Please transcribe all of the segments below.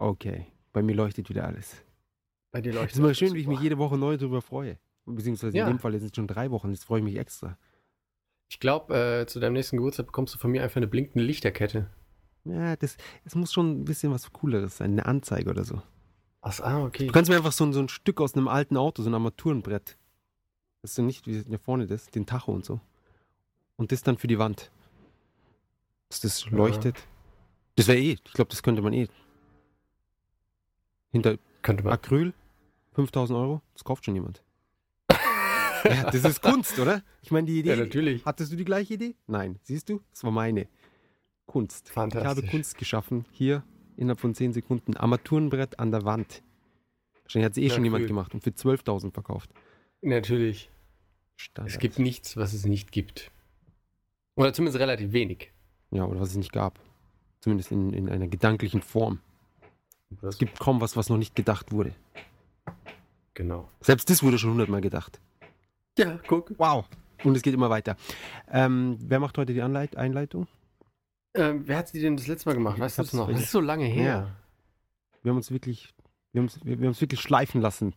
Okay, bei mir leuchtet wieder alles. Bei dir Es leuchtet ist immer schön, wie ich mich super. jede Woche neu darüber freue. Beziehungsweise Ja. in dem Fall sind es schon drei Wochen, jetzt freue ich mich extra. Ich glaube, äh, zu deinem nächsten Geburtstag bekommst du von mir einfach eine blinkende Lichterkette. Ja, das, es muss schon ein bisschen was Cooleres sein, eine Anzeige oder so. Ach, ah, okay. Du kannst mir einfach so, ein- so ein Stück aus einem alten Auto, so ein Armaturenbrett. Das ist so nicht, wie hier vorne das, den Tacho und so. Und das dann für die Wand. Dass das Ja. leuchtet. Das wäre eh, ich glaube, das könnte man eh. Hinter Könnte man. Acryl, 5000 Euro, das kauft schon jemand. ja, das ist Kunst, oder? Ich meine, die Idee. Ja, natürlich. Hattest du die gleiche Idee? Nein. Siehst du? Das war meine. Kunst. Ich habe Fantastisch. Kunst geschaffen. Hier innerhalb von 10 Sekunden. Armaturenbrett an der Wand. Wahrscheinlich hat es eh Ja, schon jemand gemacht und für 12.000 verkauft. Natürlich. Standard. Es gibt nichts, was es nicht gibt. Oder zumindest relativ wenig. Ja, oder was es nicht gab. Zumindest in, in einer gedanklichen Form. Das Es gibt kaum was, was noch nicht gedacht wurde. genau. Selbst das wurde schon hundertmal gedacht. Ja, guck. Wow. Und es geht immer weiter. Ähm, wer macht heute die Anleit Einleitung? Ähm, wer hat die denn das letzte Mal gemacht? Weißt du das noch? Das ist so lange her. Ja. Wir haben uns wirklich, wir haben uns, wir, wir haben uns wirklich schleifen lassen.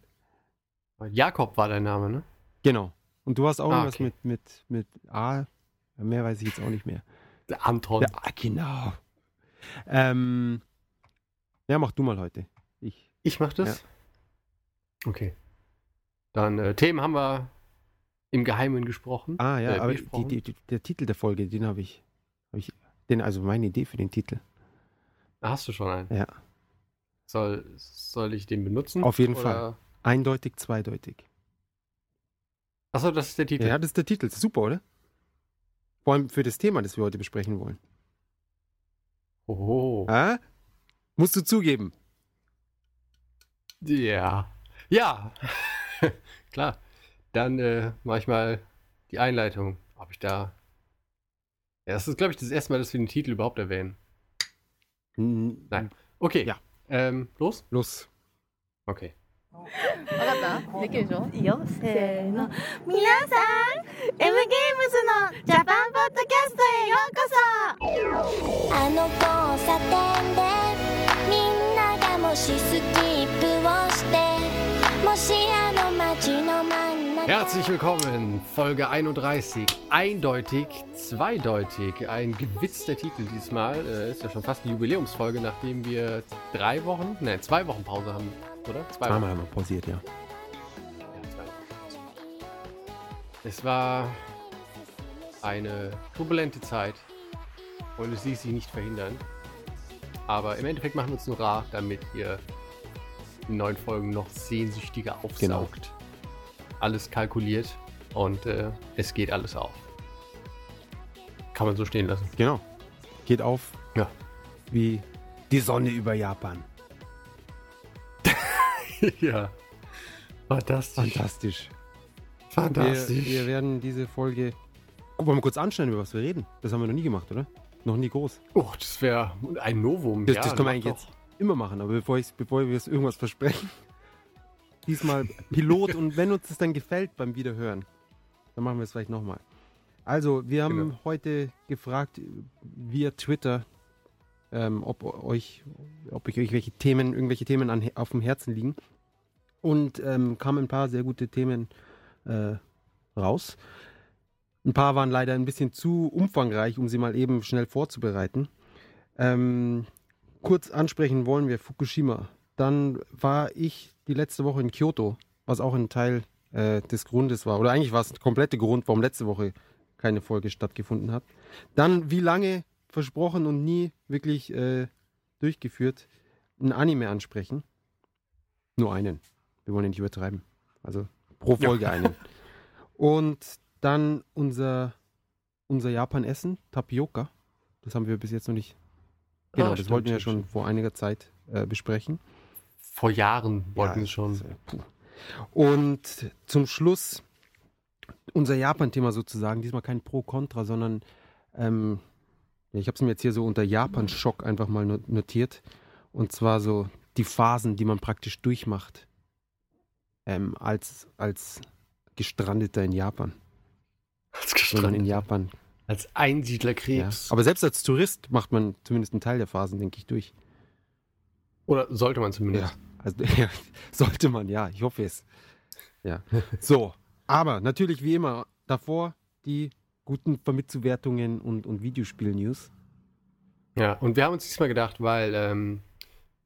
Jakob war dein Name, ne? Genau. Und du hast auch Ah, irgendwas okay. mit, mit, mit A. Mehr weiß ich jetzt auch nicht mehr. Der Anton. Ja, ah, genau. Ähm, ja, mach du mal heute. Ich. Ich mach das? Okay. Dann äh, Themen haben wir im Geheimen gesprochen. Ah ja, Äh, aber die, besprochen. die, die, der Titel der Folge, den habe ich, hab ich, den, also meine Idee für den Titel. Da hast du schon einen. Ja. Soll, soll ich den benutzen? Auf jeden Oder- Fall. Eindeutig, zweideutig. Achso, das ist der Titel. Ja, das ist der Titel. Das ist super, oder? Vor allem für das Thema, das wir heute besprechen wollen. Oh. Ah? Musst du zugeben. Ja. Ja. Klar. Dann äh, mache ich mal die Einleitung. Ob ich da. Ja, das ist, glaube ich, das erste Mal, dass wir den Titel überhaupt erwähnen. N- Nein. Okay. Ja. Ähm, los? Los. Okay. わかったできるでしょいいよせーの皆さん M ゲームズのジャパンポッドキャストへようこそあの交差点で Herzlich willkommen, Folge 31. Eindeutig, zweideutig. Ein gewitzter Titel diesmal. Äh, ist ja schon fast eine Jubiläumsfolge, nachdem wir drei Wochen, nein, zwei Wochen Pause haben, oder? Zwei Zweimal haben wir pausiert, ja. Ja, zwei Wochen. Es war eine turbulente Zeit und es ließ sich nicht verhindern. Aber im Endeffekt machen wir uns nur rar, damit ihr die neuen Folgen noch sehnsüchtiger aufsaugt. Alles kalkuliert und äh, es geht alles auf. Kann man so stehen lassen. Genau. Geht auf Ja. wie die Sonne über Japan. ja. Fantastisch. Fantastisch. Wir, Fantastisch. wir werden diese Folge. Oh, wollen wir kurz anschneiden, über was wir reden? Das haben wir noch nie gemacht, oder? Noch nie groß. oh, das wäre ein Novum. Das, ja, das können wir eigentlich doch. jetzt immer machen, aber bevor, bevor wir es irgendwas versprechen, diesmal Pilot und wenn uns das dann gefällt beim Wiederhören, dann machen wir es vielleicht nochmal. Also, wir haben Genau. heute gefragt via Twitter, ähm, ob euch, ob euch irgendwelche Themen, irgendwelche Themen an, auf dem Herzen liegen. Und ähm, kamen ein paar sehr gute Themen äh, raus. Ein paar waren leider ein bisschen zu umfangreich, um sie mal eben schnell vorzubereiten. Ähm, kurz ansprechen wollen wir Fukushima. Dann war ich die letzte Woche in Kyoto, was auch ein Teil äh, des Grundes war. Oder eigentlich war es der komplette Grund, warum letzte Woche keine Folge stattgefunden hat. Dann, wie lange versprochen und nie wirklich äh, durchgeführt, ein Anime ansprechen. Nur einen. Wir wollen ja nicht übertreiben. Also pro Folge einen. Und dann unser, unser Japan-Essen, Tapioca. Das haben wir bis jetzt noch nicht. Genau, Ah, das stimmt, wollten wir ja schon vor einiger Zeit äh, besprechen. Vor Jahren wollten Ja, wir schon. äh. Und zum Schluss unser Japan-Thema sozusagen. Diesmal kein Pro-Contra, sondern ähm, ich habe es mir jetzt hier so unter Japan-Schock einfach mal no- notiert. Und zwar so die Phasen, die man praktisch durchmacht ähm, als, als Gestrandeter in Japan. Als man in. Japan. Als Ja. Einsiedlerkrebs. Aber selbst als Tourist macht man zumindest einen Teil der Phasen, denke ich, durch. Oder sollte man zumindest. Ja, also ja, sollte man, ja, ich hoffe es. Ja. So, aber natürlich wie immer davor die guten Vermitzuwertungen und, und Videospiel-News. Ja, und wir haben uns diesmal gedacht, weil ähm,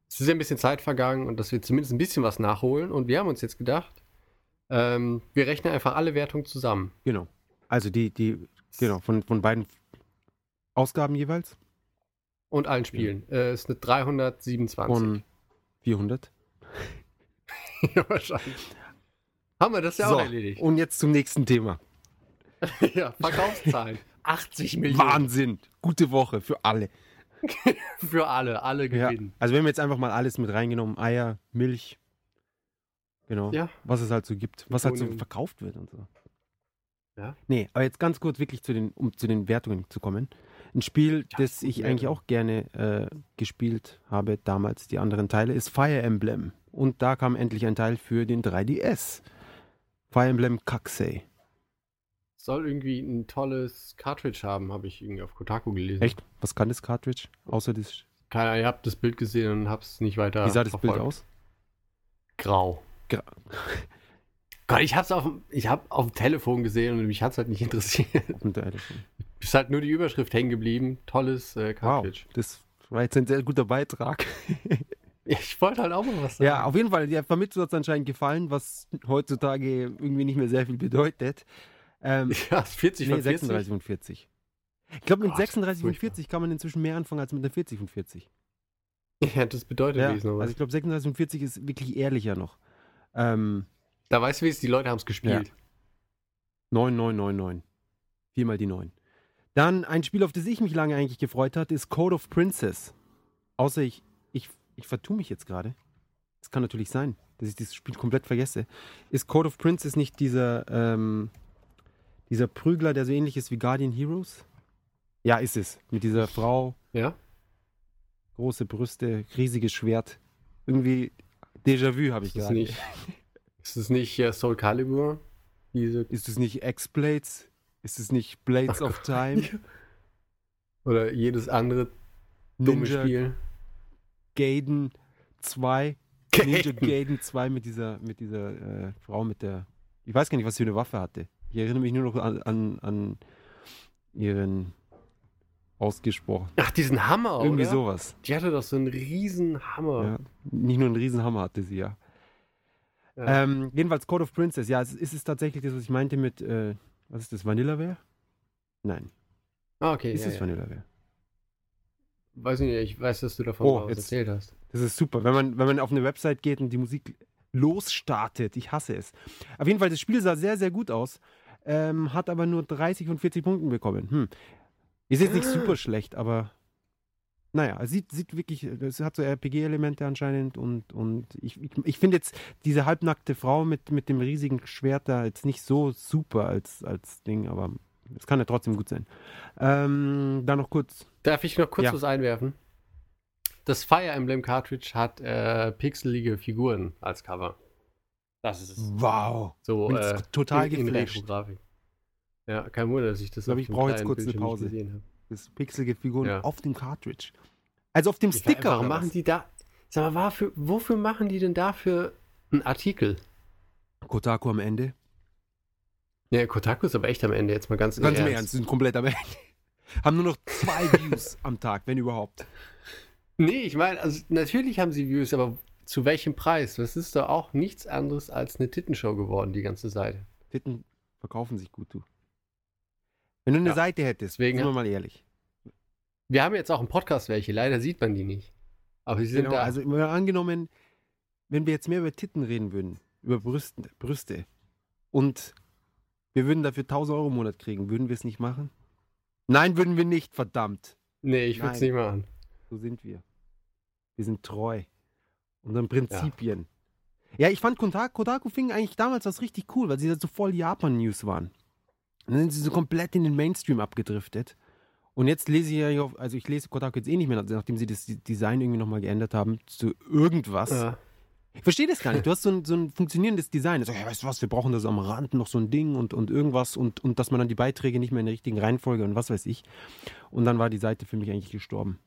es ist ja ein bisschen Zeit vergangen und dass wir zumindest ein bisschen was nachholen. Und wir haben uns jetzt gedacht, ähm, wir rechnen einfach alle Wertungen zusammen. Genau. Also die, die, genau, von, von beiden Ausgaben jeweils. Und allen Spielen. Ja. Äh, ist eine 327. Von 400. ja, wahrscheinlich. Haben wir das ja so, auch erledigt. Und jetzt zum nächsten Thema. ja, Verkaufszahlen. 80 Millionen. Wahnsinn. Gute Woche für alle. für alle, alle gewinnen. Ja, also wir haben jetzt einfach mal alles mit reingenommen. Eier, Milch. Genau. Ja. Was es halt so gibt. Was halt so verkauft wird und so. Ja. Nee, aber jetzt ganz kurz wirklich zu den, um zu den Wertungen zu kommen. Ein Spiel, ja, das ich eigentlich auch gerne äh, gespielt habe, damals die anderen Teile, ist Fire Emblem. Und da kam endlich ein Teil für den 3DS. Fire Emblem Kaksei. Soll irgendwie ein tolles Cartridge haben, habe ich irgendwie auf Kotaku gelesen. Echt? Was kann das Cartridge? Außer das. Keine Ahnung, ich habe das Bild gesehen und habe es nicht weiter. Wie sah das verfolgt. Bild aus? Grau. Gra Gott, ich hab's auf, ich hab auf dem Telefon gesehen und mich hat's halt nicht interessiert. Auf dem Telefon. Ist halt nur die Überschrift hängen geblieben. Tolles äh, Cartridge. Wow, das war jetzt ein sehr guter Beitrag. ich wollte halt auch mal was sagen. Ja, auf jeden Fall. Der Vermittler hat es anscheinend gefallen, was heutzutage irgendwie nicht mehr sehr viel bedeutet. Ähm, ja, 40 nee, von 40. 36 von 40. Ich glaube, mit Gott, 36 von 40 kann man inzwischen mehr anfangen als mit der 40 von 40. Ja, das bedeutet ja, noch was. Also ich glaube, 36 von 40 ist wirklich ehrlicher noch. Ähm, da weißt du, wie es die Leute haben es gespielt. Ja. 9999. Viermal die 9. Dann ein Spiel, auf das ich mich lange eigentlich gefreut hatte, ist Code of Princess. Außer ich, ich, ich vertue mich jetzt gerade. Das kann natürlich sein, dass ich dieses Spiel komplett vergesse. Ist Code of Princess nicht dieser, ähm, dieser Prügler, der so ähnlich ist wie Guardian Heroes? Ja, ist es. Mit dieser Frau. Ja. Große Brüste, riesiges Schwert. Irgendwie Déjà-vu habe ich gerade. Nicht, ist es nicht uh, Soul Calibur? Diese ist es nicht X-Blades? Ist es nicht Blades of Time? Oder jedes andere dumme Ninja Spiel? Gaiden 2. Gaiden. Ninja Gaiden 2 mit dieser, mit dieser äh, Frau mit der. Ich weiß gar nicht, was sie für eine Waffe hatte. Ich erinnere mich nur noch an, an, an ihren ausgesprochen. Ach, diesen Hammer, Irgendwie oder? sowas. Die hatte doch so einen riesen Hammer. Ja, nicht nur einen riesen Hammer hatte sie, ja. Ja. Ähm, jedenfalls Code of Princess, ja, es ist es tatsächlich das, was ich meinte mit, äh, was ist das, Vanillaware? Nein. Ah, okay. Ist ja, es ja. Vanillaware? Weiß nicht, ich weiß, dass du davon oh, jetzt, erzählt hast. Das ist super, wenn man, wenn man auf eine Website geht und die Musik losstartet. Ich hasse es. Auf jeden Fall, das Spiel sah sehr, sehr gut aus, ähm, hat aber nur 30 von 40 Punkten bekommen. Hm. Ist jetzt nicht super schlecht, aber naja, es sieht, sieht wirklich, es hat so RPG-Elemente anscheinend und, und ich, ich, ich finde jetzt diese halbnackte Frau mit, mit dem riesigen Schwert da jetzt nicht so super als, als Ding, aber es kann ja trotzdem gut sein. Ähm, da noch kurz. Darf ich noch kurz Ja. was einwerfen? Das Fire Emblem Cartridge hat äh, pixelige Figuren als Cover. Das ist es. Wow. So äh, total in, in. Retro-Grafik. Ja, kein Wunder, dass ich das Ich glaube, ich brauche jetzt kurz eine Bildschirm nicht Pause. Das pixelige Figuren Ja. auf dem Cartridge. Also auf dem Ich- Sticker. Warum machen was? die da? Sag mal, wofür, wofür machen die denn dafür einen Artikel? Kotaku am Ende? Ja, Kotaku ist aber echt am Ende, jetzt mal ganz, Ganz im ernst. Ernst, sind komplett am Ende. Haben nur noch zwei Views am Tag, wenn überhaupt. Nee, ich meine, also natürlich haben sie Views, aber zu welchem Preis? Das ist doch auch nichts anderes als eine Tittenshow geworden, die ganze Seite. Titten verkaufen sich gut, du. Wenn du eine Ja, Seite hättest, deswegen- sind wir mal ehrlich. Wir haben jetzt auch im Podcast welche, leider sieht man die nicht. Aber sie sind Genau, da. also angenommen, wenn wir jetzt mehr über Titten reden würden, über Brüste, Brüste und wir würden dafür 1000 Euro im Monat kriegen, würden wir es nicht machen? Nein, würden wir nicht, verdammt. nee, ich würde es nicht machen. So sind wir. Wir sind treu. Unseren Prinzipien. Ja, ich fand Kotaku, Kotaku fing eigentlich damals was richtig cool, weil sie da so voll Japan-News waren. Und dann sind sie so komplett in den Mainstream abgedriftet. Und jetzt lese ich ja, also ich lese Kotaku jetzt eh nicht mehr, nachdem sie das Design irgendwie nochmal geändert haben zu irgendwas. Ja. Ich verstehe das gar nicht. Du hast so ein, so ein funktionierendes Design. So, ja, weißt du was, wir brauchen da so am Rand noch so ein Ding und, und irgendwas und, und dass man dann die Beiträge nicht mehr in der richtigen Reihenfolge und was weiß ich. Und dann war die Seite für mich eigentlich gestorben.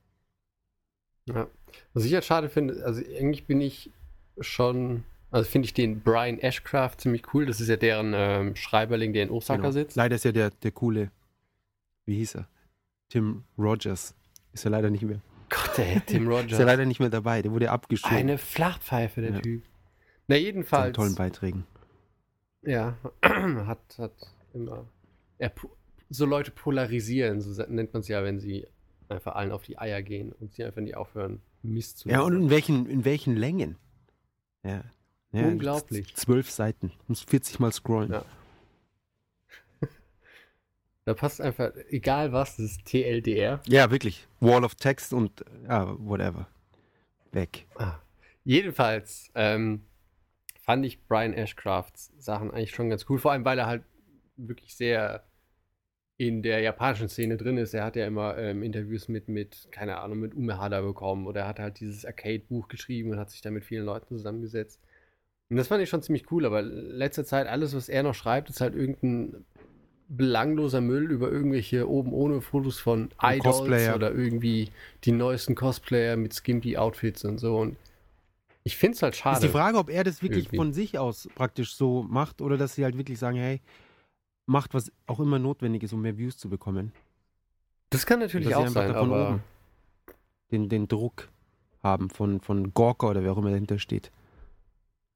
Ja. Was ich halt schade finde, also eigentlich bin ich schon, also finde ich den Brian Ashcraft ziemlich cool. Das ist ja deren ähm, Schreiberling, der in Osaka Genau. sitzt. Leider ist ja der, der coole, wie hieß er? Tim Rogers. Ist ja leider nicht mehr. Gott, ey, Tim Rogers. Ist ja leider nicht mehr dabei. Der wurde abgeschoben. Eine Flachpfeife, der Ja. Typ. Na, jedenfalls. tollen Beiträgen. Ja, hat, hat immer. Er, so Leute polarisieren, so nennt man es ja, wenn sie einfach allen auf die Eier gehen und sie einfach nicht aufhören, Mist zu Ja, und machen. in welchen, in welchen Längen? Ja. Ja Unglaublich. Zwölf Seiten. Muss 40 Mal scrollen. Ja. Da passt einfach, egal was, das ist TLDR. Ja, wirklich. Wall of Text und ja, whatever. Weg. Ah. Jedenfalls ähm, fand ich Brian Ashcrafts Sachen eigentlich schon ganz cool, vor allem weil er halt wirklich sehr in der japanischen Szene drin ist. Er hat ja immer ähm, Interviews mit, mit, keine Ahnung, mit Umehada bekommen oder er hat halt dieses Arcade-Buch geschrieben und hat sich da mit vielen Leuten zusammengesetzt. Und das fand ich schon ziemlich cool, aber in letzter Zeit, alles, was er noch schreibt, ist halt irgendein belangloser Müll über irgendwelche oben ohne Fotos von Idols Cosplayer. oder irgendwie die neuesten Cosplayer mit skimpy Outfits und so. Und ich finde es halt schade. Ist die Frage, ob er das wirklich Irgendwie. von sich aus praktisch so macht oder dass sie halt wirklich sagen, hey, macht was auch immer notwendig ist, um mehr Views zu bekommen. Das kann natürlich auch sein, aber oben Den, den Druck haben von, von Gorka oder wer auch immer dahinter steht.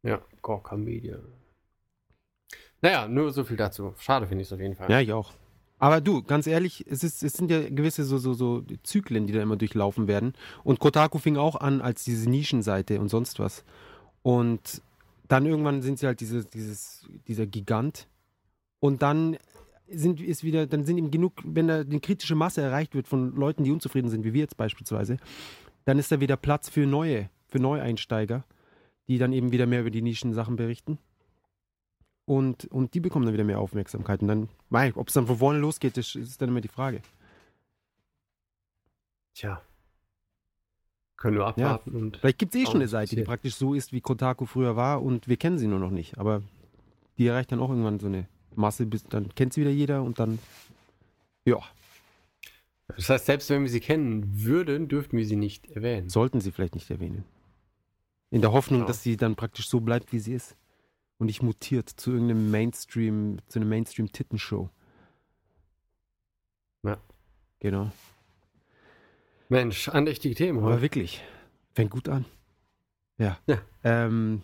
Ja, Gorka Media. Naja, nur so viel dazu. Schade finde ich es auf jeden Fall. Ja, ich auch. Aber du, ganz ehrlich, es, ist, es sind ja gewisse so, so, so Zyklen, die da immer durchlaufen werden. Und Kotaku fing auch an als diese Nischenseite und sonst was. Und dann irgendwann sind sie halt dieses, dieses, dieser Gigant. Und dann sind, ist wieder, dann sind eben genug, wenn da eine kritische Masse erreicht wird von Leuten, die unzufrieden sind, wie wir jetzt beispielsweise, dann ist da wieder Platz für neue, für Neueinsteiger, die dann eben wieder mehr über die Nischensachen berichten. Und, und die bekommen dann wieder mehr Aufmerksamkeit. Und dann, ob es dann von vorne losgeht, das ist dann immer die Frage. Tja. Können wir abwarten und. Vielleicht gibt es eh schon eine Seite, die praktisch so ist, wie Kotaku früher war und wir kennen sie nur noch nicht. Aber die erreicht dann auch irgendwann so eine Masse, bis dann kennt sie wieder jeder und dann, ja, Das heißt, selbst wenn wir sie kennen würden, dürften wir sie nicht erwähnen. sollten sie vielleicht nicht erwähnen. In der Hoffnung, Ja. dass sie dann praktisch so bleibt, wie sie ist. Und nicht mutiert zu irgendeinem Mainstream, zu einer Mainstream-Tittenshow. Ja. Genau. Mensch, andächtige Themen Aber heute. wirklich, fängt gut an. Ja. Ja. Ähm,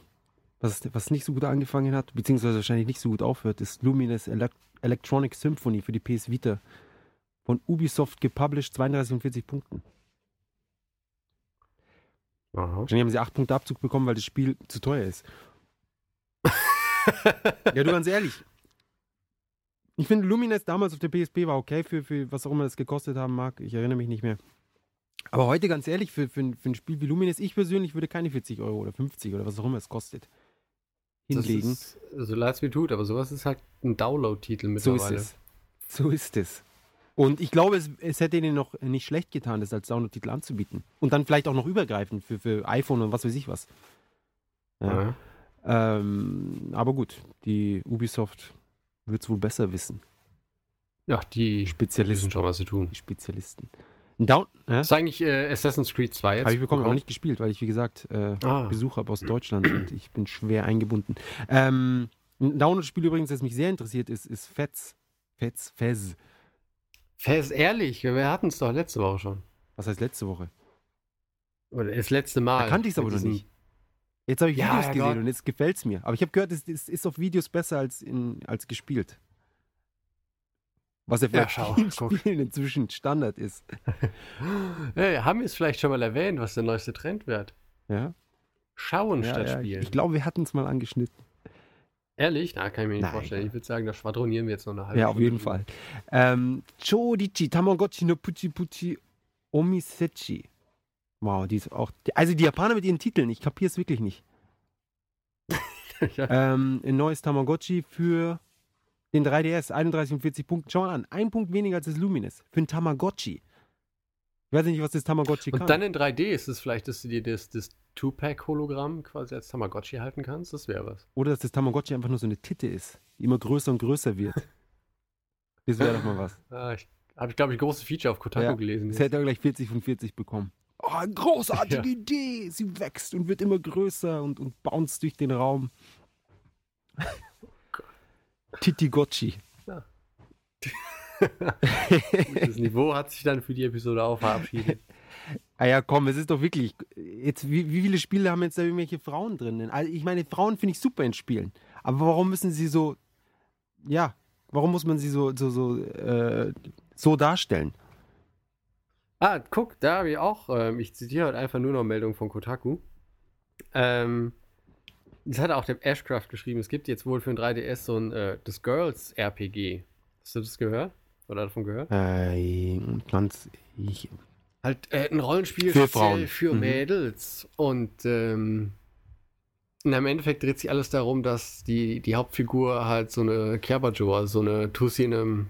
was, was nicht so gut angefangen hat, beziehungsweise wahrscheinlich nicht so gut aufhört, ist Lumines Elec Electronic Symphony für die PS Vita. Von Ubisoft gepublished, 32 und 40 Punkten. Aha. Wahrscheinlich haben sie 8 Punkte Abzug bekommen, weil das Spiel zu teuer ist. ja, du ganz ehrlich. Ich finde, Lumines damals auf der PSP war okay für, für was auch immer das gekostet haben mag. Ich erinnere mich nicht mehr. Aber heute ganz ehrlich, für, für, für ein Spiel wie Lumines, ich persönlich würde keine 40 Euro oder 50 oder was auch immer es kostet hinlegen. Das ist, so leid es mir tut, aber sowas ist halt ein Download-Titel So mittlerweile. ist es. So ist es. Und ich glaube, es, es hätte ihnen noch nicht schlecht getan, das als Download-Titel anzubieten. Und dann vielleicht auch noch übergreifend für, für iPhone und was weiß ich was. Ja. Ja. Ähm, aber gut, die Ubisoft wird es wohl besser wissen. ja, die Spezialisten. wissen schon, was sie tun. Die Spezialisten. Down. Ja? Ist eigentlich äh, Assassin's Creed 2 jetzt? Habe ich bekommen, auch nicht gespielt, weil ich, wie gesagt, äh, Ah. Besuch habe aus Deutschland und ich bin schwer eingebunden. Ähm, ein Download-Spiel übrigens, das mich sehr interessiert, ist, ist Fez. Fez, Fez. Fest ehrlich, wir hatten es doch letzte Woche schon. Was heißt letzte Woche? Oder das letzte Mal. Da kannte ich es aber noch nicht. Jetzt habe ich Ja, Videos ja, gesehen Gott. und jetzt gefällt es mir. Aber ich habe gehört, es, es ist auf Videos besser als, in, als gespielt. Was ja Ja, vielleicht schau. Spielen inzwischen Standard ist. Hey, haben wir es vielleicht schon mal erwähnt, was der neueste Trend wird? Ja? Schauen Ja, statt ja, spielen. Ich glaube, wir hatten es mal angeschnitten. Ehrlich? Na, kann ich mir nicht Nein. vorstellen. Ich würde sagen, da schwadronieren wir jetzt noch eine halbe Ja, auf Stunde jeden. Fall. Ähm, Chodichi Tamagotchi no Puchi Puchi Omisechi. Wow, die ist auch. Also die Japaner mit ihren Titeln, ich kapiere es wirklich nicht. ja. Ähm, ein neues Tamagotchi für den 3DS, 31 und 40 Punkte. Schau mal an, ein Punkt weniger als das Lumines. Für ein Tamagotchi. Ich weiß nicht, was das Tamagotchi kann. Und dann in 3D ist es vielleicht, dass du dir das, das Two-Pack-Hologramm quasi als Tamagotchi halten kannst. Das wäre was. Oder dass das Tamagotchi einfach nur so eine Titte ist, die immer größer und größer wird. Das wäre doch mal was. Ah, ich habe, ich glaube ich, große Feature auf Kotaku Ja, gelesen. Das jetzt. hätte er gleich 40 von 40 bekommen. Oh, großartige Ja. Idee. Sie wächst und wird immer größer und, und bounced durch den Raum. Titi Gocci. Das Niveau hat sich dann für die Episode auch verabschiedet. Ah ja, komm, es ist doch wirklich. Jetzt, wie, wie viele Spiele haben jetzt da irgendwelche Frauen drin? Also ich meine, Frauen finde ich super in Spielen. Aber warum müssen sie so. Ja, warum muss man sie so, so, so, äh, so darstellen? Ah, guck, da habe ich auch, ähm, ich zitiere heute einfach nur noch Meldungen von Kotaku. Ähm, das hat auch der Ashcraft geschrieben. Es gibt jetzt wohl für ein 3DS so ein äh, das Girls RPG. Hast du das gehört? Oder davon gehört? Äh, ganz. Ich, Halt äh, ein Rollenspiel Für Frauen. für Mhm. Mädels. Und ähm, na, im Endeffekt dreht sich alles darum, dass die, die Hauptfigur halt so eine Kerbajo, also so eine Tussi in einem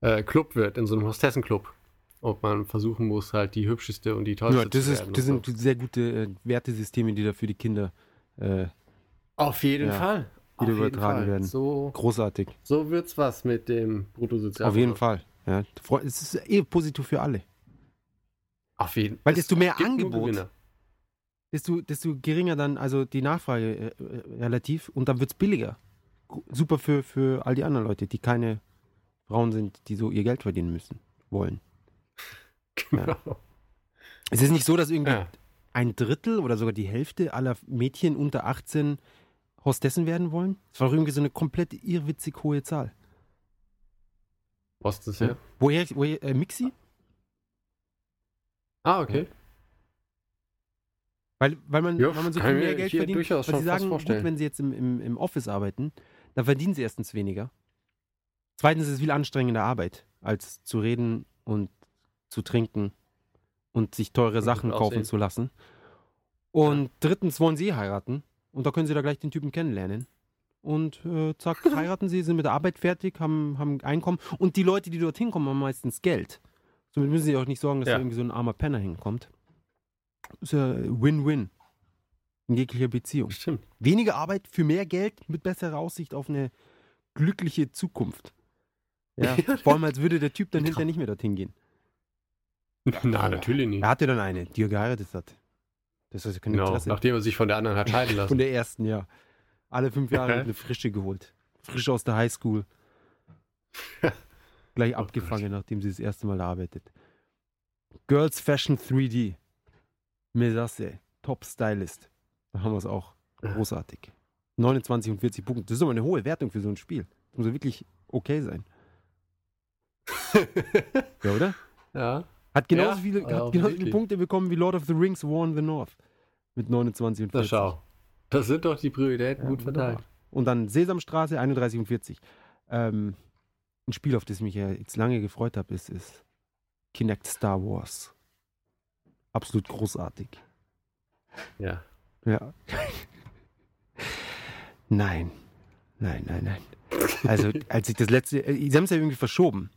äh, Club wird, in so einem Hostessenclub. Und man versuchen muss, halt die hübscheste und die tollste ja, das, zu ist, werden. das und sind sehr gute äh, Wertesysteme, die da für die Kinder äh, so. Auf jeden ja, Fall. die Auf übertragen Fall. werden. So, großartig. so wird's was mit dem Bruttosozialprodukt. Auf jeden Fall. Ja, es ist eh positiv für alle. Auf jeden Weil es desto mehr Angebot, desto, desto geringer dann also die Nachfrage äh, äh, relativ und dann wird es billiger. Super für, für all die anderen Leute, die keine Frauen sind, die so ihr Geld verdienen müssen, wollen. Genau. Es ist nicht so, dass irgendwie Ja. ein Drittel oder sogar die Hälfte aller Mädchen unter 18 Hostessen werden wollen. Das war irgendwie so eine komplett irrwitzig hohe Zahl. Was ist das ja? Woher, woher äh, Mixi? Ah, okay. Weil, weil, man, Ja, weil man so viel mehr Geld verdient. durchaus weil sie sagen, gut, wenn sie jetzt im, im, im Office arbeiten, dann verdienen sie erstens weniger. Zweitens ist es viel anstrengender Arbeit, als zu reden und zu trinken und sich teure Und Sachen kaufen aussehen. zu lassen. Und drittens wollen sie heiraten und da können sie da gleich den Typen kennenlernen. Und äh, zack, heiraten sie, sind mit der Arbeit fertig, haben, haben Einkommen. Und die Leute, die dorthin kommen, haben meistens Geld. Somit müssen sie auch nicht sorgen, dass Ja. da irgendwie so ein armer Penner hinkommt. Ist ja Win-Win. In jeglicher Beziehung. Stimmt. Weniger Arbeit für mehr Geld mit besserer Aussicht auf eine glückliche Zukunft. Ja, vor allem als würde der Typ dann hinterher nicht mehr dorthin gehen. Na, natürlich nicht. Er hatte dann eine, die er geheiratet hat. Das ist kein Genau, Interesse. nachdem er sich von der anderen hat scheiden Von lassen. der ersten, ja. Alle fünf Jahre eine frische geholt. Frisch aus der Highschool. Gleich Oh abgefangen, nachdem sie das erste Mal arbeitet. Girls Fashion 3D. Mesasse. Top Stylist. Da haben wir es auch. Großartig. 29 und 40 Punkte. Das ist aber eine hohe Wertung für so ein Spiel. Das muss ja wirklich okay sein. Ja, oder? ja. Hat genauso, Ja, viele, hat genauso viele. Punkte bekommen wie Lord of the Rings War in the North. Mit 29 und Na 40. schau. Das sind doch die Prioritäten Ja, gut verteilt. Und dann Sesamstraße 31 und 40. Ähm, ein Spiel, auf das ich mich ja jetzt lange gefreut habe, ist, ist Kinect Star Wars. Absolut großartig. Ja. Ja. nein. Nein, nein, nein. Also, als ich das letzte. äh, Sie haben es ja irgendwie verschoben,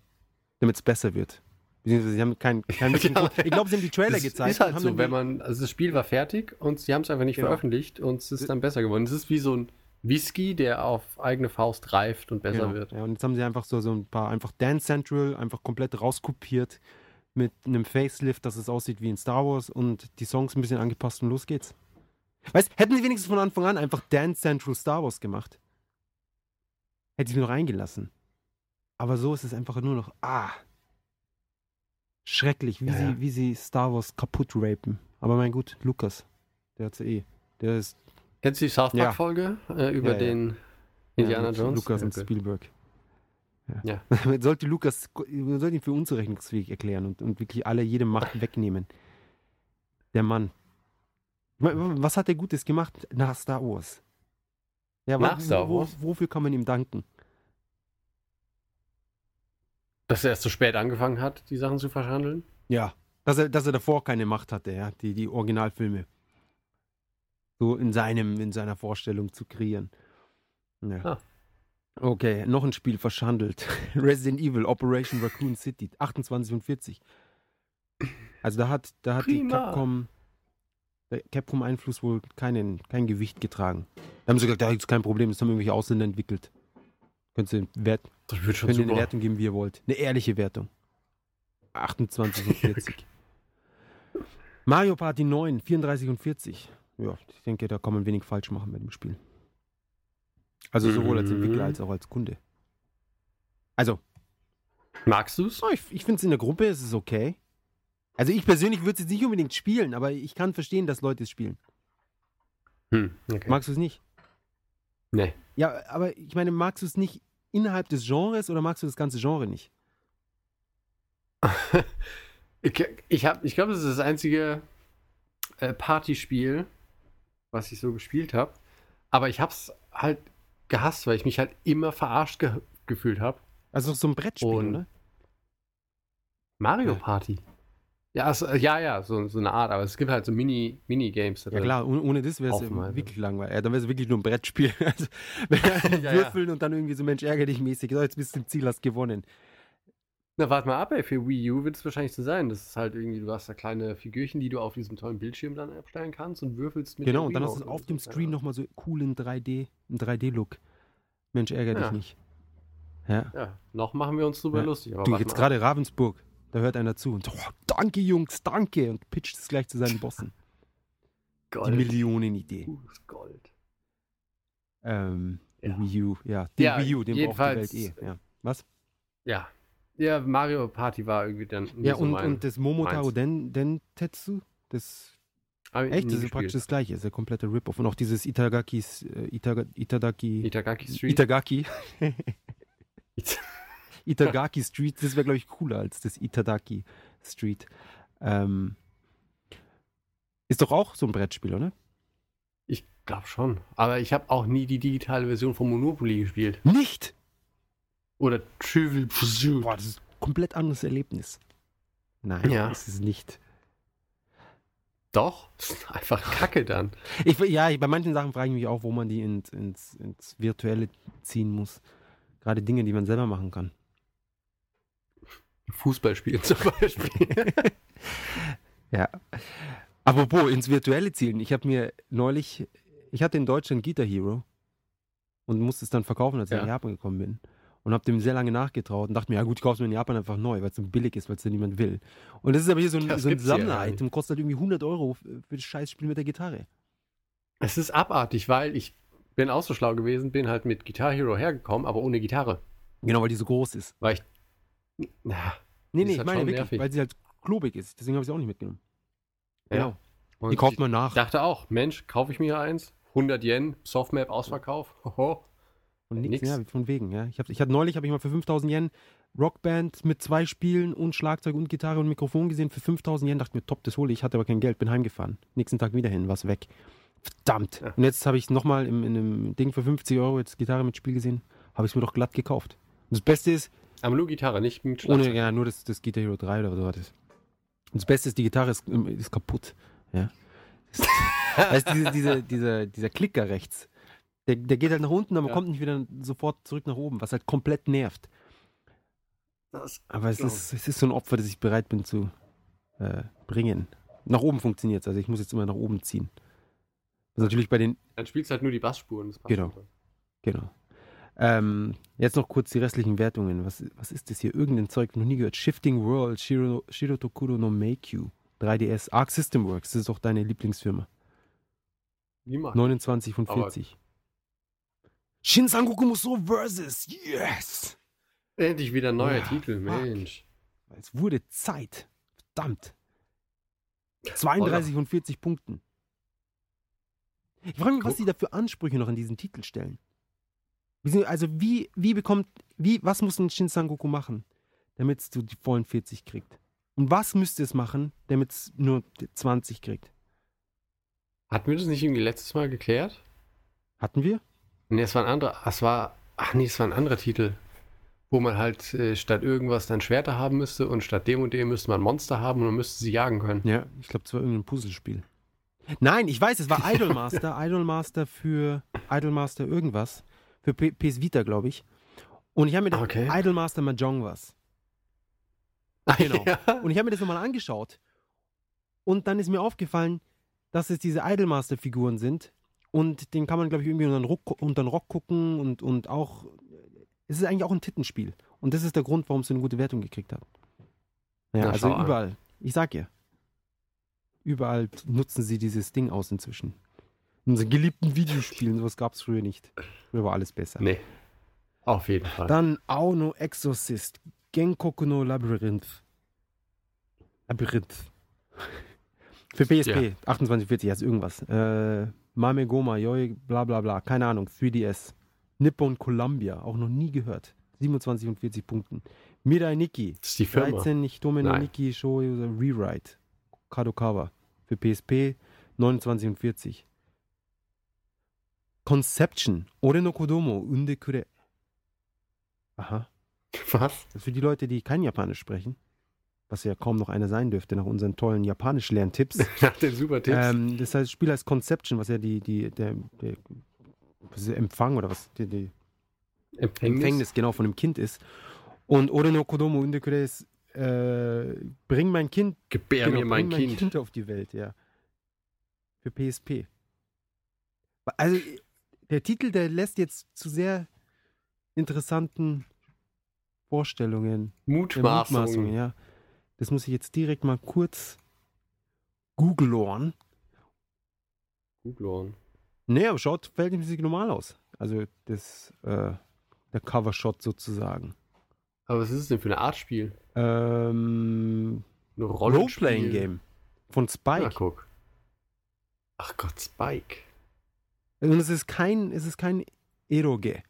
damit es besser wird. Beziehungsweise Sie haben keinen. keinen wirklichen Ja. Ich glaube, Sie haben die Trailer Das gezeigt. ist halt so, wenn man, also das Spiel war fertig und sie haben es einfach nicht Genau. veröffentlicht und es ist dann besser geworden. Es ist wie so ein Whisky, der auf eigene Faust reift und besser Genau. wird. Ja, und jetzt haben sie einfach so, so ein paar, einfach Dance Central, einfach komplett rauskopiert mit einem Facelift, dass es aussieht wie in Star Wars und die Songs ein bisschen angepasst und los geht's. Weißt, hätten sie wenigstens von Anfang an einfach Dance Central Star Wars gemacht, hätte ich mir noch eingelassen. Aber so ist es einfach nur noch, ah, schrecklich, wie, Ja, sie, ja. wie sie Star Wars kaputt rapen. Aber mein gut, Lukas, der hat's eh. Der ist Kennst du die South Ja. Park-Folge äh, über Ja, ja. den Indiana Jones? Lukas Ja, und. Spielberg. Ja. Man sollte Lukas, man sollte ihn für unzurechnungsfähig erklären und, und wirklich alle jede Macht wegnehmen. Der Mann. Wa- wa- Was hat er Gutes gemacht nach Star Wars? Ja, Nach Star wo- Wars? Wofür kann man ihm danken? Dass er erst so spät angefangen hat, die Sachen zu verschandeln? Ja. Dass er, dass er davor keine Macht hatte, ja, die, die Originalfilme. So in seinem, in seiner Vorstellung zu kreieren. Ja. Ah. Okay, noch ein Spiel verschandelt. Resident Evil, Operation Raccoon City, 28 und 40. Also da hat, da hat die. Capcom, der Capcom-Einfluss wohl keinen, kein Gewicht getragen. Da haben sie gesagt, da ist kein Problem, das haben irgendwelche Ausländer entwickelt. Könnt ihr Wert, könnt ihr eine. Wertung geben, wie ihr wollt. Eine ehrliche Wertung. 28 und 40. Mario Party 9, 34 und 40. Ja, ich denke, da kann man wenig falsch machen mit dem Spiel. Also sowohl als Entwickler Mhm. als auch als Kunde. Also, Magst du's? oh, ich, ich finde es in der Gruppe ist es okay. Also ich persönlich würde es jetzt nicht unbedingt spielen, aber ich kann verstehen, dass Leute es spielen. Hm, okay. Magst du es nicht? nee. Ja, aber ich meine, magst du es nicht innerhalb des Genres oder magst du das ganze Genre nicht? Ich, ich, hab- ich glaube, das ist das einzige äh, Partyspiel, was ich so gespielt habe. Aber ich habe es halt gehasst, weil ich mich halt immer verarscht ge gefühlt habe. Also so ein Brettspiel, Und- oder? Mario Ja. Party. Ja, äh, ja, ja, so, so eine Art. Aber es gibt halt so Mini, Minigames. da Ja klar, ohne, ohne das wäre es wirklich langweilig. Ja, dann wäre es wirklich nur ein Brettspiel. Also, Ja, ja. Würfeln und dann irgendwie so Mensch ärger dich mäßig. So, jetzt bist du im Ziel, hast gewonnen. Na, warte mal ab, ey. Für Wii U wird es wahrscheinlich so sein. Das ist halt irgendwie, du hast da kleine Figürchen, die du auf diesem tollen Bildschirm dann abstellen kannst und würfelst mit genau, und dann hast du auf dem. Screen Ja. nochmal so cool in 3D, im 3D-Look. Mensch, ärger Ja. dich nicht. Ja. Ja, noch machen wir uns drüber Ja. lustig. Du, jetzt gerade Ravensburg, da hört einer zu und so, oh, danke Jungs, danke und pitcht es gleich zu seinen Bossen. Die Gold. Millionenidee. Pures Gold. Ähm, Ja. Wii U, ja. Den Ja, Wii U, den braucht die Welt eh. Ja. Was? Ja. Ja, Mario Party war irgendwie dann. Ja, so und, das Momotaro meins. Den, Dentetsu, das Echt, das ist praktisch das gleiche, ist der komplette Rip-Off. Und auch dieses Itagakis, äh, Itaga, Itadaki, Itagaki Street. Itagaki, It- Itagaki Street, das wäre, glaube ich, cooler als das Itadaki Street. Ähm, ist doch auch so ein Brettspiel, oder? ich glaube schon. Aber ich habe auch nie die digitale Version von Monopoly gespielt. Nicht! Oder Trivial Pursuit. Boah, das ist ein komplett anderes Erlebnis. Nein, Ja. das ist es nicht. Doch. Das ist einfach Kacke dann. Ich, ja, ich, bei manchen Sachen frage ich mich auch, wo man die ins, ins, ins Virtuelle ziehen muss. Gerade Dinge, die man selber machen kann. Fußballspielen zum Beispiel. Ja. Apropos ins virtuelle Zielen. Ich habe mir neulich, ich hatte in Deutschland Guitar Hero und musste es dann verkaufen, als ich Ja. nach Japan gekommen bin. Und habe dem sehr lange nachgetraut und dachte mir, ja gut, ich kaufe es mir in Japan einfach neu, weil es so billig ist, weil es ja niemand will. Und das ist aber hier so ein, Das so ein hier ja Sammler-Item, kostet halt irgendwie 100 Euro für das Scheißspiel mit der Gitarre. es ist abartig, weil ich bin auch so schlau gewesen, bin halt mit Guitar Hero hergekommen, aber ohne Gitarre. Genau, weil die so groß ist. Weil ich. Na, Nee, nee, ich halt meine wirklich, nervig. weil sie halt klobig ist. Deswegen habe ich sie auch nicht mitgenommen. ja. Genau. Und Die kauft ich man nach. dachte auch, Mensch, kaufe ich mir eins? 100 Yen, Softmap, Ausverkauf. Hoho. Und nix, Nix. ja, von wegen, ja. Ich, hab, ich hatte neulich, habe ich mal für 5000 Yen Rockband mit zwei Spielen und Schlagzeug und Gitarre und Mikrofon gesehen. Für 5000 Yen dachte mir, top, das hole ich. Hatte aber kein Geld, bin heimgefahren. Nächsten Tag wieder hin, war's weg. Verdammt. Ja. Und jetzt habe ich nochmal in einem Ding für 50 Euro jetzt Gitarre mit Spiel gesehen. Habe ich mir doch glatt gekauft. Und das Beste ist, Aber nur Gitarre, nicht mit ohne, Schlagzeug. ja, nur das, das Guitar Hero 3 oder so war das. Und das Beste ist, die Gitarre ist, ist kaputt. Ja. Das ist diese, diese, dieser, dieser Klicker rechts. Der, der geht halt nach unten, aber ja. kommt nicht wieder sofort zurück nach oben, was halt komplett nervt. Das aber es ist, es ist so ein Opfer, das ich bereit bin zu äh, bringen. Nach oben funktioniert es, also ich muss jetzt immer nach oben ziehen. Also natürlich bei den. Dann spielst du halt nur die Bassspuren. genau. Unter. Genau. Ähm, jetzt noch kurz die restlichen Wertungen. Was, was ist das hier? Irgendein Zeug, noch nie gehört. Shifting World, Shiro, Shiro Tokuro no Meikyu, 3DS, Arc System Works, das ist auch deine Lieblingsfirma. Niemals. 29 von 40. Shin Sangoku Musou versus. Yes! Endlich wieder ein neuer ja, Titel, Mensch. Fuck. Es wurde Zeit. Verdammt. 32 Oder? und 40 Punkten. Ich frage mich, was sie da für Ansprüche noch an diesen Titel stellen. Also wie, wie bekommt, wie, was muss ein Shin Sangoku machen, damit es die vollen 40 kriegt? Und was müsste es machen, damit es nur 20 kriegt? Hatten wir das nicht irgendwie letztes Mal geklärt? Hatten wir? Nee, es war ein anderer. Es war. Ach nee, es war ein anderer Titel. Wo man halt äh, statt irgendwas dann Schwerter haben müsste und statt dem und dem müsste man Monster haben und man müsste sie jagen können. Ja, ich glaube, es war irgendein Puzzlespiel. Nein, ich weiß, es war Idolmaster. Idolmaster für Idolmaster irgendwas. Für P PS Vita, glaube ich. Und ich habe mir das Okay. Idolmaster Mahjong was. Genau. Ja. Und ich habe mir das nochmal angeschaut. Und dann ist mir aufgefallen, dass es diese Idolmaster-Figuren sind. Und den kann man, glaube ich, irgendwie unter den, Rock, unter den Rock gucken und, und auch. Es ist eigentlich auch ein Tittenspiel. Und das ist der Grund, warum es eine gute Wertung gekriegt hat. Ja, Na, also schau an. überall. Ich sag ihr. überall nutzen sie dieses Ding aus inzwischen. In unseren geliebten Videospielen, sowas gab es früher nicht. Früher war alles besser. Nee. Auf jeden Fall. Dann Auno Exorcist, Genkoku no Labyrinth. Labyrinth. Für PSP, Ja. 2840, also irgendwas. Äh, Mame Goma, Yoi, bla bla bla, keine Ahnung, 3DS. Nippon Columbia, auch noch nie gehört. 27 und 40 Punkten. Mirai Nikki, das ist die Firma. 13 Hitomi no. Nikki Shoujo Rewrite. Kadokawa. Für PSP 29 und 40. Conception. Ore no Kodomo unde kure. Aha. Was? Das für die Leute, die kein Japanisch sprechen. Was ja kaum noch einer sein dürfte nach unseren tollen Japanisch-Lerntipps. Nach den super Tipps. ähm, das heißt, Spiel heißt Conception, was ja die, die, der, der der Empfang oder was? Die, die Empfängnis. Empfängnis genau von dem Kind ist. Und Ore no Kodomo unde kure ist, äh, bring mein Kind Gebär Genau, mir mein Kind. Kind auf die Welt, ja. Für PSP. Also, der Titel, der lässt jetzt zu sehr interessanten Vorstellungen, äh, Mutmaßung. Mutmaßungen, ja. Das muss ich jetzt direkt mal kurz googeln. Google. Nee, aber schaut verhältnismäßig normal aus. Also, das, äh, der Covershot sozusagen. Aber was ist es denn für eine Art Spiel? Ähm, Ein? Role-Playing-Game von Spike. Ja, guck. Ach Gott, Spike. Und es ist kein, es ist kein Eroge.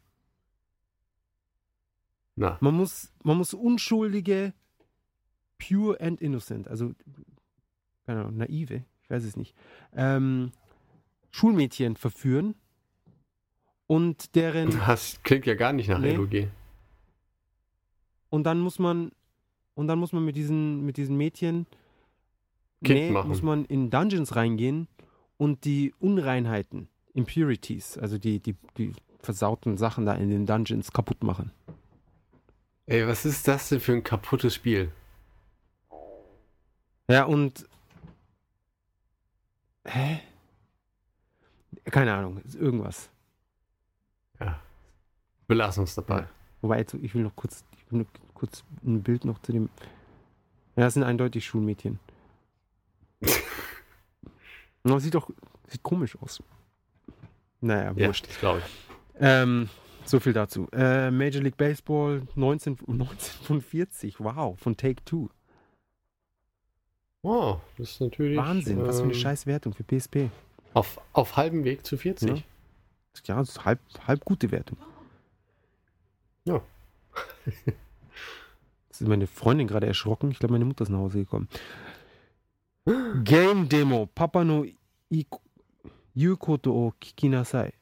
Na, Man muss, man muss unschuldige, pure and innocent, also keine Ahnung, naive, ich weiß es nicht, ähm, Schulmädchen verführen und deren das klingt ja gar nicht nach Nee. LOG. und dann muss man und dann muss man mit diesen mit diesen Mädchen Kind machen. muss man in Dungeons reingehen und die Unreinheiten, Impurities, also die die die versauten Sachen da in den Dungeons kaputt machen. Ey, was ist das denn für ein kaputtes Spiel? Ja, und. Hä? Keine Ahnung, ist irgendwas. Belassen uns dabei. Ja. Wobei, jetzt, ich will noch kurz, ich will noch kurz ein Bild noch zu dem. Ja, das sind eindeutig Schulmädchen. Aber sieht doch, sieht komisch aus. Naja, Ja, wurscht. glaube ich. Ähm, so viel dazu. Äh, Major League Baseball 19, 1940, wow, von Take Two. Oh, das ist natürlich. Wahnsinn, was für eine ähm, scheiß Wertung für PSP. Auf, auf halbem Weg zu 40. Ja. Ja, das ist halb, halb gute Wertung. Ja. Jetzt ist meine Freundin gerade erschrocken. Ich glaube, meine Mutter ist nach Hause gekommen. Game Demo. Papa no Yukoto o Kikinasai.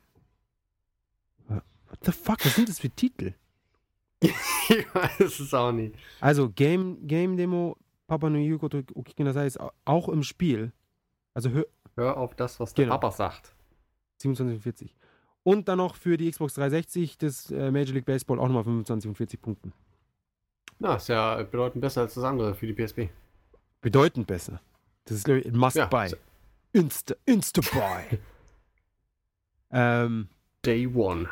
What the fuck? Was sind das für Titel? ich weiß es auch nicht. Also, Game, Game Demo. Papa no Yukoto o Kikinasai ist au- auch im Spiel. Also, hör, Hör auf das, was der Genau. Papa sagt. 27 und 40. Und dann noch für die Xbox 360 das äh, Major League Baseball auch nochmal 25 und 40 Punkten. Na, ist ja bedeutend besser als das andere für die PSP. Bedeutend besser. Das ist, glaube ich, ein Ja, Must-Buy. so- Insta, Insta-Buy. ähm, Day One.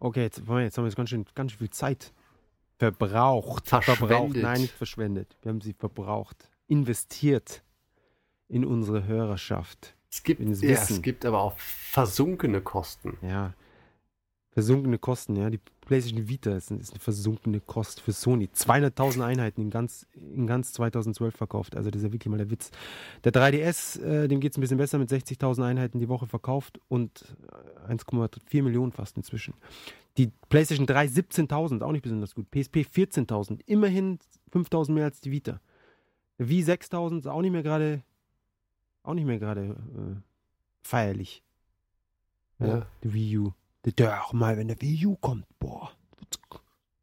okay, jetzt, jetzt haben wir jetzt ganz schön, ganz schön viel Zeit verbraucht. Verschwendet. Verbraucht. Nein, nicht verschwendet. Wir haben sie verbraucht. Investiert in unsere Hörerschaft. Es gibt, ja, es gibt aber auch versunkene Kosten. Ja. Versunkene Kosten, ja. Die PlayStation Vita ist, ist eine versunkene Kost für Sony. 200.000 Einheiten in ganz, in ganz 2012 verkauft. Also das ist ja wirklich mal der Witz. Der 3DS, äh, dem geht es ein bisschen besser mit 60.000 Einheiten die Woche verkauft und äh, 1,4 Millionen fast inzwischen. Die PlayStation 3 17.000, auch nicht besonders gut. PSP 14.000, immerhin 5.000 mehr als die Vita. Wii 6.000 ist auch nicht mehr gerade, auch nicht mehr gerade äh, feierlich. Ja, Ja. die Wii U. Der, auch mal, wenn der Wii U kommt, boah.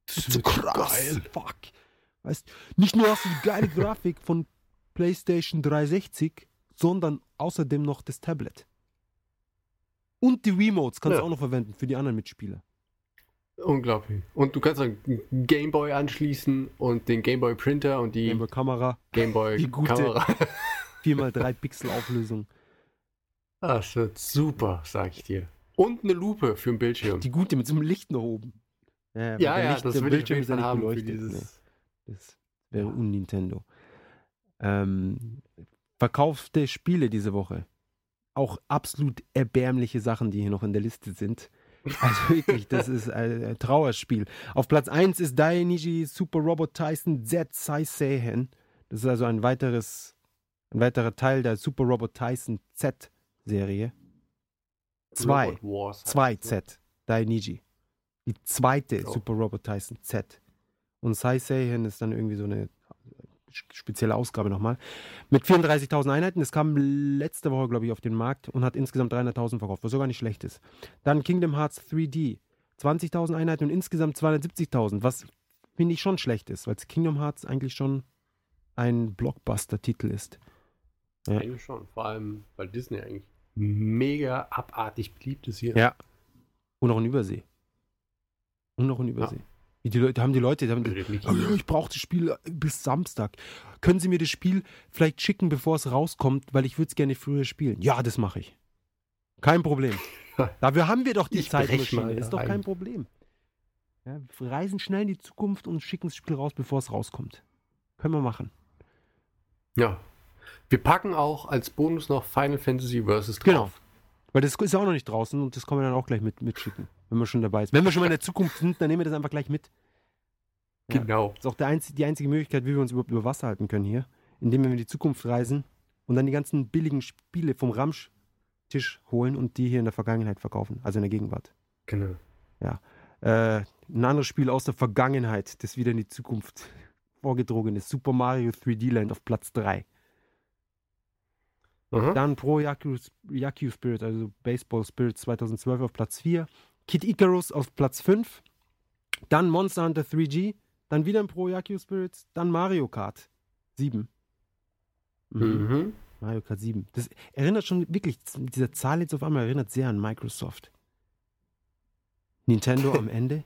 Das ist so krass. Fuck. Weißt, nicht nur hast du die geile Grafik von PlayStation 360, sondern außerdem noch das Tablet. Und die Remotes kannst du Ja. auch noch verwenden für die anderen Mitspieler. Unglaublich. Und du kannst einen Gameboy anschließen und den Gameboy Printer und die Gameboy Kamera, Gameboy Die gute- Kamera. 4x3 Pixel Auflösung. Das wird super, sag ich dir. Und eine Lupe für den Bildschirm. Die gute mit so einem Licht nach oben. ja, Ja, ja, Licht, das der will ich Bildschirm jeden ist ja nicht haben für beleuchtet. dieses. Nee. Das wäre un-Nintendo. Ähm, Verkaufte Spiele diese Woche. Auch absolut erbärmliche Sachen, die hier noch in der Liste sind. Also wirklich, das ist ein, ein Trauerspiel. Auf Platz 1 ist Dainiji Super Robot Tyson Z Sai Seihen. Das ist also ein weiteres, ein weiterer Teil der Super Robot Tyson Z Serie. 2. Robot Wars heißt 2 es, ne? Z. Dainiji. Die zweite Oh. Super Robot Tyson Z. Und Sai Seihen ist dann irgendwie so eine spezielle Ausgabe nochmal. Mit 34.000 Einheiten. Das kam letzte Woche, glaube ich, auf den Markt und hat insgesamt 300.000 verkauft, was sogar nicht schlecht ist. Dann Kingdom Hearts 3D. 20.000 Einheiten und insgesamt 270.000, was finde ich schon schlecht ist, weil Kingdom Hearts eigentlich schon ein Blockbuster-Titel ist. Ja. Eigentlich schon. Vor allem, weil Disney eigentlich mega abartig beliebt ist hier. Ja. Und auch in Übersee. Und auch in Übersee. Wie Die Leute, haben die Leute, die haben, nicht oh, ja, ich brauche das Spiel bis Samstag. Können Sie mir das Spiel vielleicht schicken, bevor es rauskommt, weil ich würde es gerne früher spielen? Ja, das mache ich. Kein Problem. Dafür haben wir doch die Zeitmaschine. Ist doch kein Problem. Ja, wir reisen schnell in die Zukunft und schicken das Spiel raus, bevor es rauskommt. Können wir machen. Ja. Wir packen auch als Bonus noch Final Fantasy Versus drauf. Genau. Weil das ist ja auch noch nicht draußen und das können wir dann auch gleich mit, mitschicken, wenn wir schon dabei sind. Wenn wir schon mal in der Zukunft sind, dann nehmen wir das einfach gleich mit. Ja. Genau. Das ist auch der einz die einzige Möglichkeit, wie wir uns überhaupt über Wasser halten können hier, indem wir in die Zukunft reisen und dann die ganzen billigen Spiele vom Ramschtisch holen und die hier in der Vergangenheit verkaufen, also in der Gegenwart. Genau. Äh, ein anderes Spiel aus der Vergangenheit, das wieder in die Zukunft vorgedrungen ist, Super Mario 3D Land auf Platz 3. Aha. Dann Pro Yaku, Yaku Spirit, also Baseball Spirit 2012 auf Platz 4. Kid Icarus auf Platz 5. Dann Monster Hunter 3G. Dann wieder ein Pro Yaku Spirit. Dann Mario Kart 7. Mhm. Mhm. Mario Kart 7. Das erinnert schon wirklich, diese Zahl jetzt auf einmal erinnert sehr an Microsoft. Nintendo am Ende.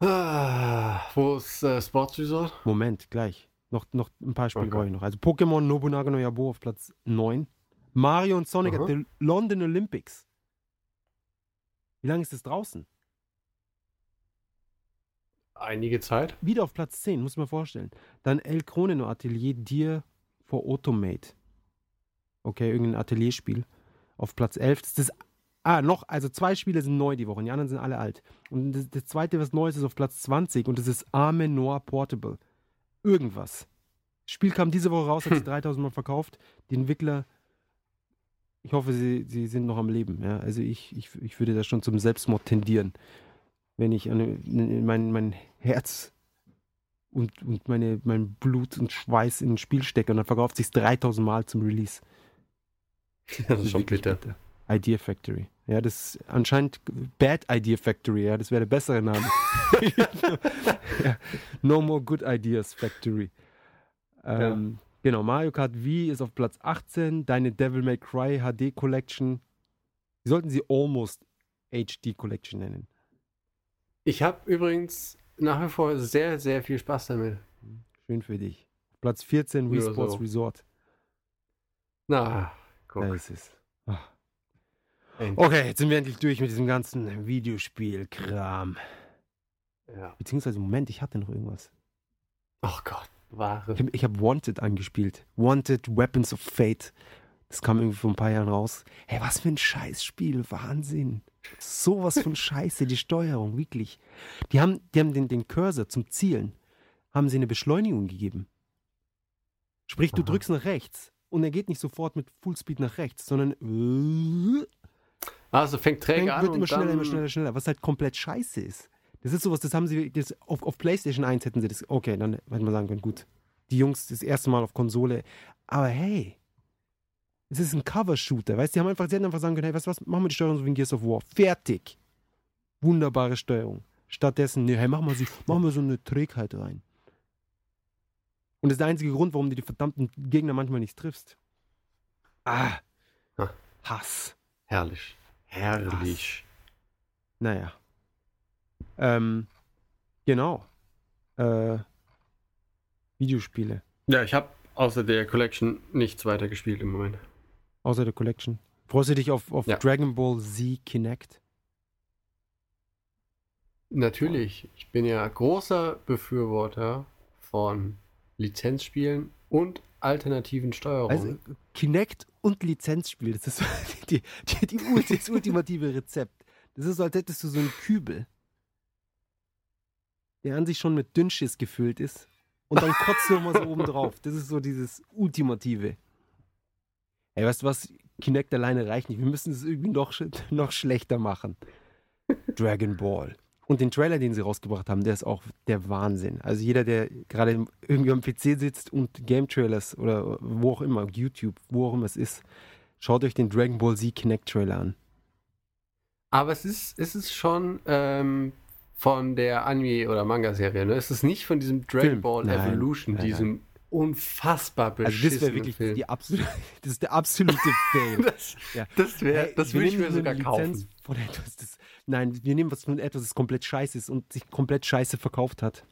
Ah, wo ist äh, Sports Resort? Moment, gleich. Noch, noch ein paar Spiele Okay. brauche ich noch. Also Pokémon Nobunaga no Yabo auf Platz 9. Mario und Sonic Aha. at the London Olympics. Wie lange ist das draußen? Einige Zeit. Wieder auf Platz 10, muss man vorstellen. Dann El Croneno Atelier Dir for Automate. Okay, irgendein Atelierspiel. Auf Platz 11. Das ist ah, noch, also zwei Spiele sind neu die Woche, die anderen sind alle alt. Und das, das zweite, was Neues ist, auf Platz 20 und das ist Arme Noir Portable. Irgendwas. Das Spiel kam diese Woche raus, hat sich 3000 Mal verkauft. Die Entwickler, ich hoffe, sie, sie sind noch am Leben. Ja? Also ich, ich, ich würde da schon zum Selbstmord tendieren, wenn ich an, mein, mein Herz und, und meine, mein Blut und Schweiß in ein Spiel stecke und dann verkauft sich 3000 Mal zum Release. Das ist schon wirklich bitter. Idea Factory. Ja, das ist anscheinend Bad Idea Factory, ja, das wäre der bessere Name. ja, no more good ideas Factory. Ähm, Genau, Mario Kart Wii ist auf Platz 18, deine Devil May Cry HD Collection. Sie sollten sie Almost HD Collection nennen. Ich habe übrigens nach wie vor sehr, sehr viel Spaß damit. Schön für dich. Platz 14, Wii Ja, Sports so. Resort. Na, guck. Da ist es. Ah. Okay, jetzt sind wir endlich durch mit diesem ganzen Videospiel-Kram. Ja. Beziehungsweise, Moment, ich hatte noch irgendwas. Oh Gott, wahre. Ich habe hab Wanted angespielt. Wanted Weapons of Fate. Das kam irgendwie vor ein paar Jahren raus. Hey, was für ein Scheißspiel. Wahnsinn. Sowas von Scheiße, die Steuerung, wirklich. Die haben, die haben den, den Cursor zum Zielen, haben sie eine Beschleunigung gegeben. Sprich, du Aha. drückst nach rechts und er geht nicht sofort mit Fullspeed nach rechts, sondern Also fängt träge an wird und immer schneller, immer schneller, schneller, was halt komplett scheiße ist. Das ist sowas, das haben sie, das, auf, auf PlayStation 1 hätten sie das, okay, dann hätte man sagen können, gut, die Jungs das erste Mal auf Konsole, aber hey, es ist ein Cover-Shooter, weißt du, die haben einfach, sie hätten einfach sagen können, hey, du was, machen wir die Steuerung so wie in Gears of War, fertig. Wunderbare Steuerung. Stattdessen, nee, hey, machen wir, sie, machen wir so eine Trägheit rein. Und das ist der einzige Grund, warum du die verdammten Gegner manchmal nicht triffst. Ah, Ha. Hass. Herrlich. Herrlich. Naja. Ähm, genau. Äh, Videospiele. Ja, ich habe außer der Collection nichts weiter gespielt im Moment. Außer der Collection. Freust du dich auf, auf Ja. Dragon Ball Z Kinect? Natürlich, ich bin ja großer Befürworter von Lizenzspielen und alternativen Steuerung. Also Kinect und Lizenzspiel, das ist die, die, die, das ultimative Rezept. Das ist als hättest du so einen Kübel, der an sich schon mit Dünnschiss gefüllt ist und dann kotzt du nochmal so oben drauf. Das ist so dieses ultimative. Ey, weißt du was? Kinect alleine reicht nicht. Wir müssen es irgendwie noch, noch schlechter machen. Dragon Ball. Und den Trailer, den sie rausgebracht haben, der ist auch der Wahnsinn. Also jeder, der gerade irgendwie am PC sitzt und Game-Trailers oder wo auch immer, YouTube, wo auch immer es ist, schaut euch den Dragon Ball Z Kinect Trailer an. Aber es ist, es ist schon ähm, von der Anime- oder Manga-Serie, ne? Es ist nicht von diesem Dragon Film. Ball Nein, Evolution, nein, diesem unfassbar Also beschissenen das wäre wirklich Film. die absolute, das ist der absolute Fail. Das, Ja. das, wär, Hey, das würde ich mir sogar kaufen. Lizenz Von etwas, das, nein, wir nehmen was von etwas, das komplett scheiße ist und sich komplett scheiße verkauft hat.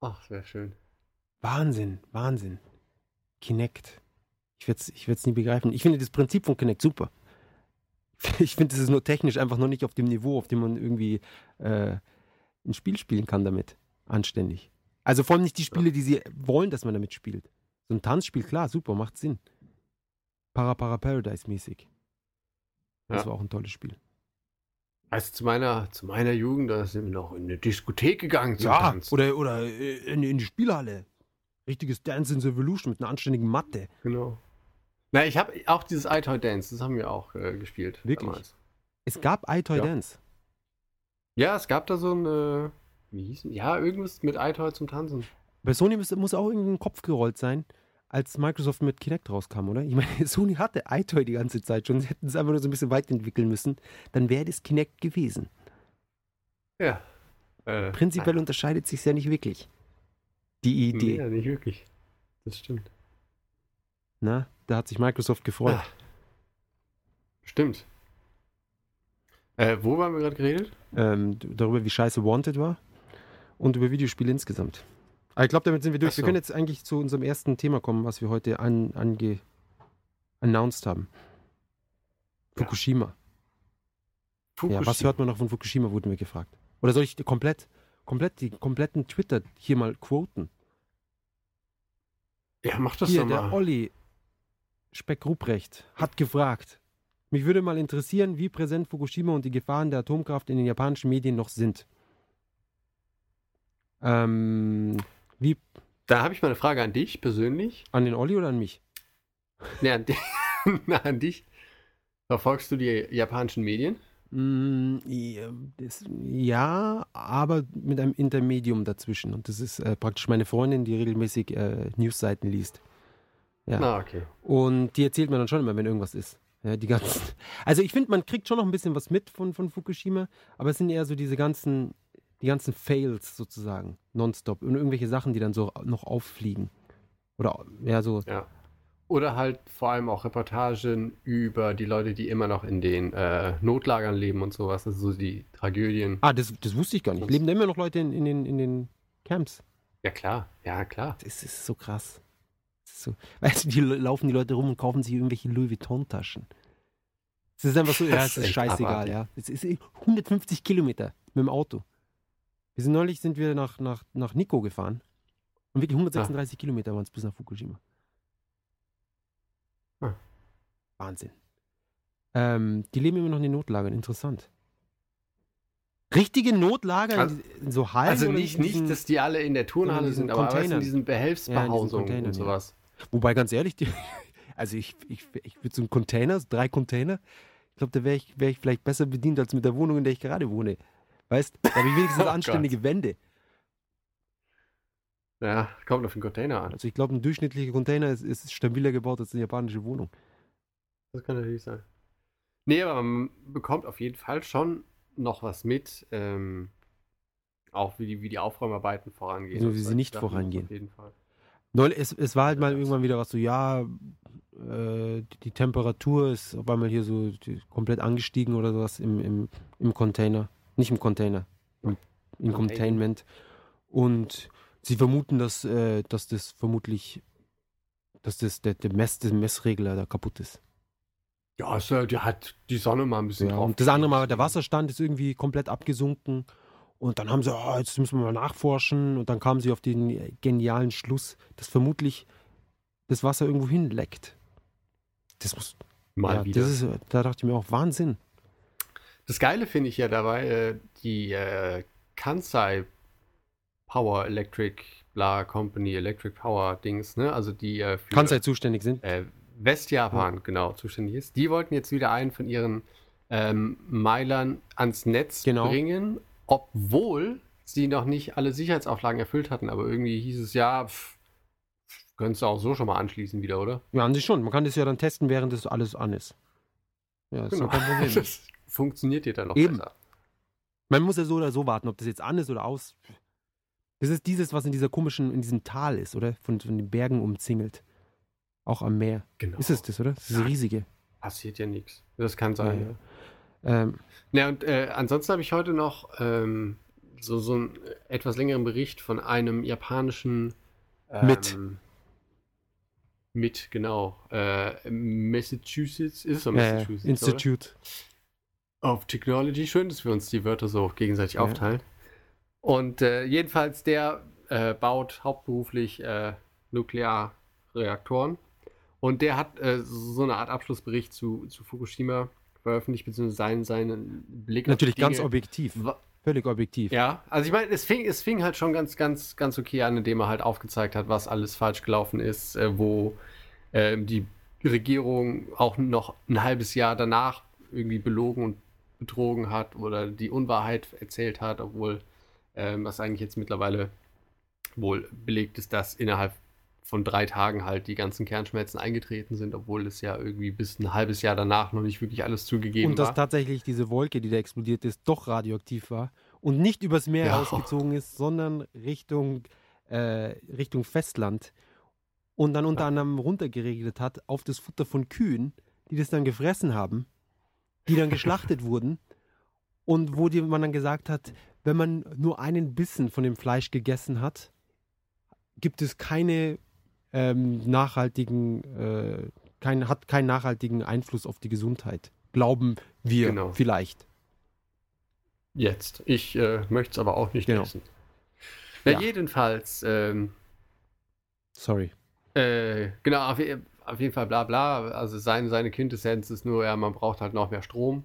Ach, wäre schön. Wahnsinn, Wahnsinn. Kinect. Ich werde es ich werd's nie begreifen. Ich finde das Prinzip von Kinect super. Ich finde, es ist nur technisch einfach noch nicht auf dem Niveau, auf dem man irgendwie äh, ein Spiel spielen kann damit. Anständig. Also vor allem nicht die Spiele, die sie wollen, dass man damit spielt. So ein Tanzspiel, klar, super, macht Sinn. Para Para Paradise mäßig. Das Ja. war auch ein tolles Spiel. Also zu meiner, zu meiner Jugend, da sind wir noch in eine Diskothek gegangen zum Tanzen. oder, oder in, in die Spielhalle. Richtiges Dance in the Evolution mit einer anständigen Matte. Genau. Na, ich habe auch dieses iToy Dance, das haben wir auch äh, gespielt. Wirklich? Damals. Es gab iToy Ja. Dance. Ja, es gab da so ein, äh, wie hieß denn? Ja, irgendwas mit iToy zum Tanzen. Bei Sony muss, muss auch irgendein Kopf gerollt sein, als Microsoft mit Kinect rauskam, oder? Ich meine, Sony hatte iToy die ganze Zeit schon. Sie hätten es einfach nur so ein bisschen weiterentwickeln müssen. Dann wäre das Kinect gewesen. Ja. Äh, Prinzipiell unterscheidet sich ja nicht wirklich. Die nein, Idee. Ja, nicht wirklich. Das stimmt. Na, da hat sich Microsoft gefreut. Ah. Stimmt. Äh, wo waren wir gerade geredet? Ähm, darüber, wie scheiße Wanted war und über Videospiele insgesamt. Aber ich glaube, damit sind wir durch. Ach Wir so. können jetzt eigentlich zu unserem ersten Thema kommen, was wir heute an, ange, announced haben. Ja. Fukushima. Ja, was hört man noch von Fukushima, wurden wir gefragt. Oder soll ich komplett, komplett, die kompletten Twitter hier mal quoten? Ja, mach das hier, doch der mal. Olli Speck-Ruprecht hat gefragt, mich würde mal interessieren, wie präsent Fukushima und die Gefahren der Atomkraft in den japanischen Medien noch sind. Ähm, wie, Da habe ich mal eine Frage an dich persönlich. an den Olli oder an mich? Ne, an, an dich. Verfolgst du die japanischen Medien? Mm, ja, aber mit einem Intermedium dazwischen. Und das ist äh, praktisch meine Freundin, die regelmäßig äh, Newsseiten liest. Ja. Na, okay. Und die erzählt mir dann schon immer, wenn irgendwas ist. Ja, die ganzen. Also ich finde, man kriegt schon noch ein bisschen was mit von, von Fukushima, aber es sind eher so diese ganzen, die ganzen Fails sozusagen, nonstop. Und irgendwelche Sachen, die dann so noch auffliegen. Oder ja, so. Ja. Oder halt vor allem auch Reportagen über die Leute, die immer noch in den äh, Notlagern leben und sowas. Also so die Tragödien. Ah, das, das wusste ich gar nicht. Leben da immer noch Leute in, in, den, in den Camps? Ja, klar. Ja, klar. Das ist so krass. Ist so, weißt du, die laufen die Leute rum und kaufen sich irgendwelche Louis Vuitton-Taschen. Es ist einfach so, ja, es ist scheißegal, abartig. ja. Es ist 150 Kilometer mit dem Auto. Wir sind neulich sind wir nach, nach, nach Nico gefahren. Und wirklich 136 Kilometer waren es bis nach Fukushima. Ah. Wahnsinn. Ähm, die leben immer noch in den Notlagern, interessant. Richtige Notlager Also- in, in so Hallen? Also nicht, in nicht, diesen- dass die alle in der Turnhalle diesen sind, aber weißt in diesen Behelfsbehausungen Containern, und ja. sowas. Wobei, ganz ehrlich, die, also ich, ich, ich würde so einen Container, so drei Container, ich glaube, da wäre ich, wär ich vielleicht besser bedient als mit der Wohnung, in der ich gerade wohne. Weißt da habe ich wenigstens Oh anständige Wände. Ja, kommt auf den Container an. Also ich glaube, ein durchschnittlicher Container ist, ist stabiler gebaut als eine japanische Wohnung. Das kann natürlich sein. Nee, aber man bekommt auf jeden Fall schon noch was mit. Ähm, auch wie die, wie die Aufräumarbeiten vorangehen. So und wie sie solche nicht vorangehen. Auf jeden Fall. Neulich, es, es war halt mal irgendwann wieder was so, ja, äh, die Temperatur ist auf einmal hier so die, komplett angestiegen oder sowas im, im, im Container. Nicht im Container, im, im Containment. Und sie vermuten, dass, äh, dass das vermutlich, dass das der, der, Mess, der Messregler da kaputt ist. Ja, also, die hat die Sonne mal ein bisschen Ja, drauf. und das andere Mal, der Wasserstand ist irgendwie komplett abgesunken Und dann haben sie, oh, jetzt müssen wir mal nachforschen. Und dann kamen sie auf den genialen Schluss, dass vermutlich das Wasser irgendwo hinleckt. Das muss. Mal ja, wieder. Ist, da dachte ich mir auch, Wahnsinn. Das Geile finde ich ja dabei, äh, die äh, Kansai Power Electric Bla Company, Electric Power Dings, ne? Also die äh, für Kansai zuständig sind. äh, Westjapan genau zuständig ist. Die wollten jetzt wieder einen von ihren ähm, Meilern ans Netz Genau. bringen, obwohl sie noch nicht alle Sicherheitsauflagen erfüllt hatten. Aber irgendwie hieß es ja, pff, könntest du auch so schon mal anschließen wieder, oder? Ja, an sich schon. Man kann das ja dann testen, während das alles an ist. Ja, ist Genau. doch kein Problem. Funktioniert dir dann noch Eben. besser. Man muss ja so oder so warten, ob das jetzt an ist oder aus. Das ist dieses, was in dieser komischen, in diesem Tal ist, oder? Von, von den Bergen umzingelt. Auch am Meer. Genau. Ist es das, oder? Das ist Ja. riesige. Passiert ja nichts. Das kann sein. Ja, Ja. Ähm, Ja, und äh, ansonsten habe ich heute noch ähm, so, so einen etwas längeren Bericht von einem japanischen ähm, Mit. Mit, genau. Äh, Massachusetts ist es so Massachusetts. Institute. Oder? Of Technology. Schön, dass wir uns die Wörter so gegenseitig Ja. aufteilen. Und äh, jedenfalls, der äh, baut hauptberuflich äh, Nuklearreaktoren. Und der hat äh, so eine Art Abschlussbericht zu, zu Fukushima veröffentlicht, beziehungsweise seinen, seinen Blick Natürlich auf ganz Dinge. objektiv. Völlig objektiv. Ja, also ich meine, es fing, es fing halt schon ganz, ganz, ganz okay an, indem er halt aufgezeigt hat, was alles falsch gelaufen ist, äh, wo ähm, die Regierung auch noch ein halbes Jahr danach irgendwie belogen und betrogen hat oder die Unwahrheit erzählt hat, obwohl ähm, was eigentlich jetzt mittlerweile wohl belegt ist, dass innerhalb von drei Tagen halt die ganzen Kernschmelzen eingetreten sind, obwohl es ja irgendwie bis ein halbes Jahr danach noch nicht wirklich alles zugegeben Und dass war. tatsächlich diese Wolke, die da explodiert ist, doch radioaktiv war und nicht übers Meer Ja. ausgezogen ist, sondern Richtung, äh, Richtung Festland und dann unter Ja. anderem runtergeregelt hat auf das Futter von Kühen, die das dann gefressen haben, die dann geschlachtet wurden und wo die, man dann gesagt hat, wenn man nur einen Bissen von dem Fleisch gegessen hat, gibt es keine ähm, nachhaltigen, äh, kein, hat keinen nachhaltigen Einfluss auf die Gesundheit. Glauben wir Genau. vielleicht. Jetzt. Ich äh, möchte es aber auch nicht Genau. essen. Na, Ja. jedenfalls, ähm, Sorry. äh, genau, auf, je- auf jeden Fall bla bla. Also sein, seine Quintessenz ist nur, ja, man braucht halt noch mehr Strom,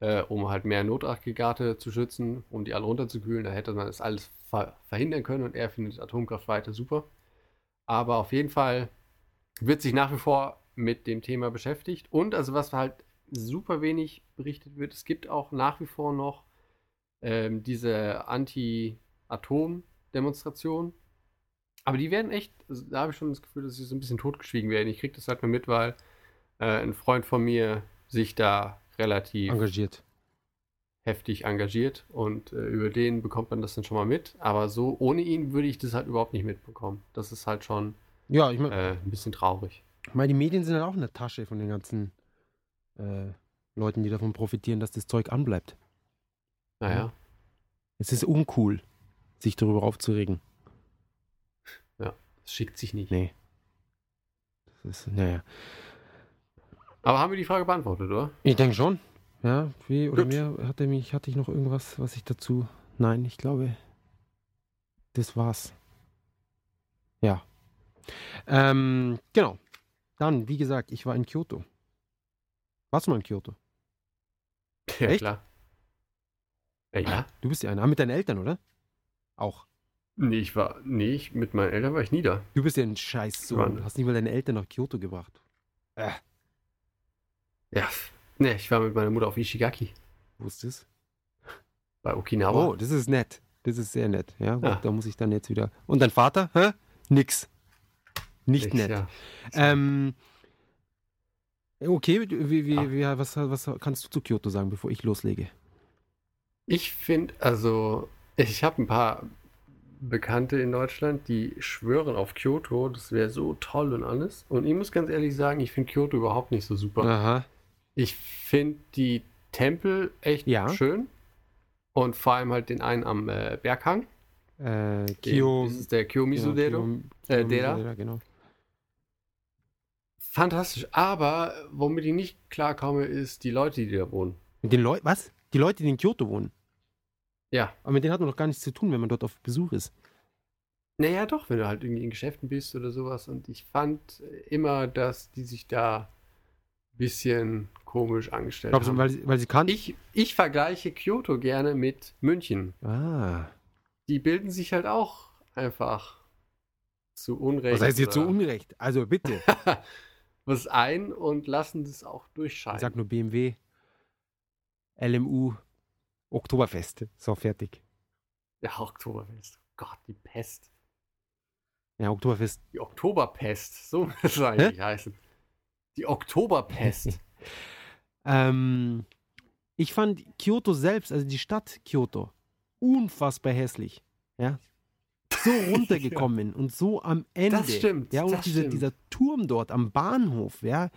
äh, um halt mehr Notaggregate zu schützen, um die alle runterzukühlen. Da hätte man das alles ver verhindern können und er findet Atomkraft weiter super. Aber auf jeden Fall wird sich nach wie vor mit dem Thema beschäftigt. Und also was halt super wenig berichtet wird, es gibt auch nach wie vor noch ähm, diese Anti-Atom-Demonstrationen. Aber die werden echt, also da habe ich schon das Gefühl, dass sie so ein bisschen totgeschwiegen werden. Ich kriege das halt nur mit, weil äh, ein Freund von mir sich da relativ Engagiert. heftig engagiert und äh, über den bekommt man das dann schon mal mit. Aber so ohne ihn würde ich das halt überhaupt nicht mitbekommen. Das ist halt schon Ja, ich meine, äh, ein bisschen traurig. ich mein, die Medien sind halt auch in der Tasche von den ganzen äh, Leuten, die davon profitieren, dass das Zeug anbleibt. Naja, Es ist uncool, sich darüber aufzuregen. Das schickt sich nicht. Nee. Das ist, naja. Aber haben wir die Frage beantwortet, oder? Ich denke schon. Ja, wie oder Gut. mehr hatte mich, hatte ich noch irgendwas, was ich dazu. Nein, ich glaube, das war's. Ja. Ähm, genau. Dann, wie gesagt, ich war in Kyoto. Warst du mal in Kyoto? Ja, Echt? klar. Ja, ja. Du bist ja einer. Ah, mit deinen Eltern, oder? Auch. Nee, ich war, nee, ich, mit meinen Eltern war ich nie da. Du bist ja ein Scheißsohn. Du hast nicht mal deine Eltern nach Kyoto gebracht. Äh, Ja. Nee, ich war mit meiner Mutter auf Ishigaki wusstest bei Okinawa. Oh, das ist nett. Das ist sehr nett. Ja, gut, Ja. da muss ich dann jetzt wieder. Und dein Vater? Hä? Nix. Nicht Ich- nett. Ja. Ähm, okay, wie, wie, Ah. wie, was, was kannst du zu Kyoto sagen, bevor ich loslege? Ich finde, also, ich habe ein paar Bekannte in Deutschland, die schwören auf Kyoto, das wäre so toll und alles. Und ich muss ganz ehrlich sagen, ich finde Kyoto überhaupt nicht so super. Aha. Ich finde die Tempel echt Ja. schön. Und vor allem halt den einen am äh, Berghang. Äh, Den- Kyo. Das ist der Kiyomizu-Dero. Kiyo- Äh, genau. Fantastisch. Aber womit ich nicht klarkomme, ist die Leute, die da wohnen. Den Leuten, was? Die Leute, die in Kyoto wohnen. Ja. Aber mit denen hat man doch gar nichts zu tun, wenn man dort auf Besuch ist. Naja, doch, wenn du halt irgendwie in Geschäften bist oder sowas. Und ich fand immer, dass die sich da ein bisschen komisch angestellt Glaubst du, haben. weil, sie- weil sie kann? Ich, ich vergleiche Kyoto gerne mit München. Ah. Die bilden sich halt auch einfach zu Unrecht. Was heißt jetzt oder ungerecht? Also bitte. was ein und lassen das auch Ich durchscheinen. sag nur BMW, LMU, Oktoberfest. So, fertig. ja, Oktoberfest. Gott, die Pest. Ja, Oktoberfest. Die Oktoberpest. So muss es eigentlich heißen. Die Oktoberpest. Ähm, ich fand Kyoto selbst, also die Stadt Kyoto, unfassbar hässlich. Ja. So runtergekommen und so am Ende. Das stimmt, Ja, und das dieser, stimmt. dieser Turm dort am Bahnhof, ja.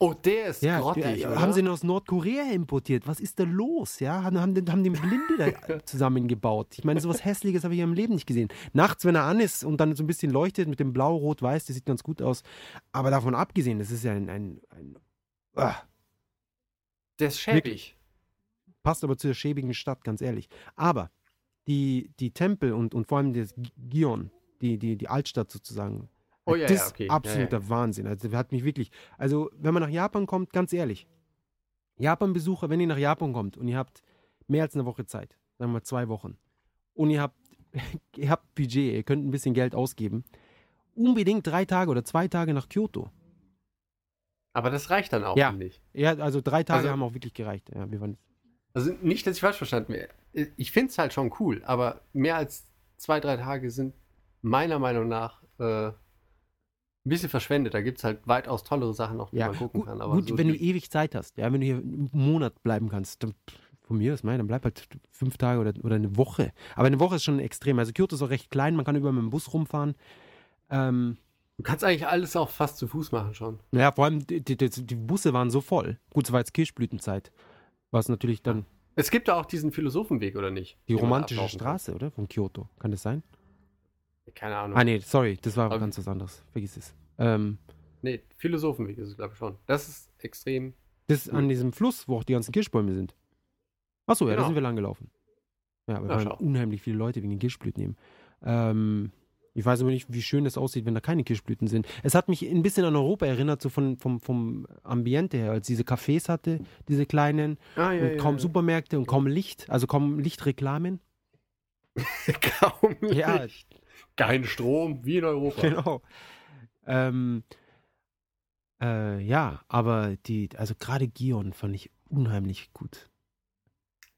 Oh, der ist ja grottig, oder? haben sie ihn aus Nordkorea importiert. Was ist da los? Ja, haben, haben, den- haben den Blinde da zusammengebaut. Ich meine, sowas Hässliches habe ich im Leben nicht gesehen. Nachts, wenn er an ist und dann so ein bisschen leuchtet mit dem Blau, Rot, Weiß, das sieht ganz gut aus. Aber davon abgesehen, das ist ja ein, ein, ein ah, der ist schäbig. passt aber zu der schäbigen Stadt, ganz ehrlich. Aber die, die Tempel und, und vor allem das Gi- Gion, die, die, die Altstadt sozusagen, Oh ja, das ja, ist okay. Ja, absoluter Wahnsinn. Also hat mich wirklich, also wenn man nach Japan kommt, ganz ehrlich, Japan-Besucher, wenn ihr nach Japan kommt und ihr habt mehr als eine Woche Zeit, sagen wir mal zwei Wochen, und ihr habt, ihr habt Budget, ihr könnt ein bisschen Geld ausgeben, unbedingt drei Tage oder zwei Tage nach Kyoto. Aber das reicht dann auch, Ja. ich. Ja, also drei Tage Also- haben auch wirklich gereicht. Ja, wir waren, Also nicht, dass ich falsch verstanden werde. Ich finde es halt schon cool, aber mehr als zwei, drei Tage sind meiner Meinung nach äh, ein bisschen verschwendet. Da gibt es halt weitaus tollere Sachen noch, die Ja, man gucken gut, kann. Aber gut so wenn du ewig Zeit hast, ja, wenn du hier einen Monat bleiben kannst, dann von mir ist mein, dann bleib halt fünf Tage oder, oder eine Woche. Aber eine Woche ist schon extrem. Also Kyoto ist auch recht klein, man kann überall mit dem Bus rumfahren. Ähm, du kannst eigentlich alles auch fast zu Fuß machen schon. naja, vor allem die, die, die Busse waren so voll. Gut, es war jetzt Kirschblütenzeit. Was natürlich dann Es gibt da auch diesen Philosophenweg, oder nicht? die romantische. Straße, oder? Von Kyoto. Kann das sein? Keine Ahnung. Ah, nee, sorry, das war Aber- ganz was anderes. Vergiss es. Ähm, Nee, Philosophenweg ist es, glaube ich, schon. Das ist extrem. das ist an diesem Fluss, wo auch die ganzen Kirschbäume sind. Achso, ja, da Genau. sind wir lang gelaufen. Ja, aber Ja, da waren unheimlich viele Leute wegen den Kirschblüten eben. Ähm, ich weiß aber nicht, wie schön das aussieht, wenn da keine Kirschblüten sind. Es hat mich ein bisschen an Europa erinnert, so von, vom, vom Ambiente her, als diese Cafés hatte, diese kleinen, Ah, ja, und kaum Supermärkte und kaum Licht, also kaum Lichtreklamen. Kaum Ja. Kein Strom, wie in Europa. Genau. Ähm, äh, ja, aber die, also gerade Gion fand ich unheimlich gut.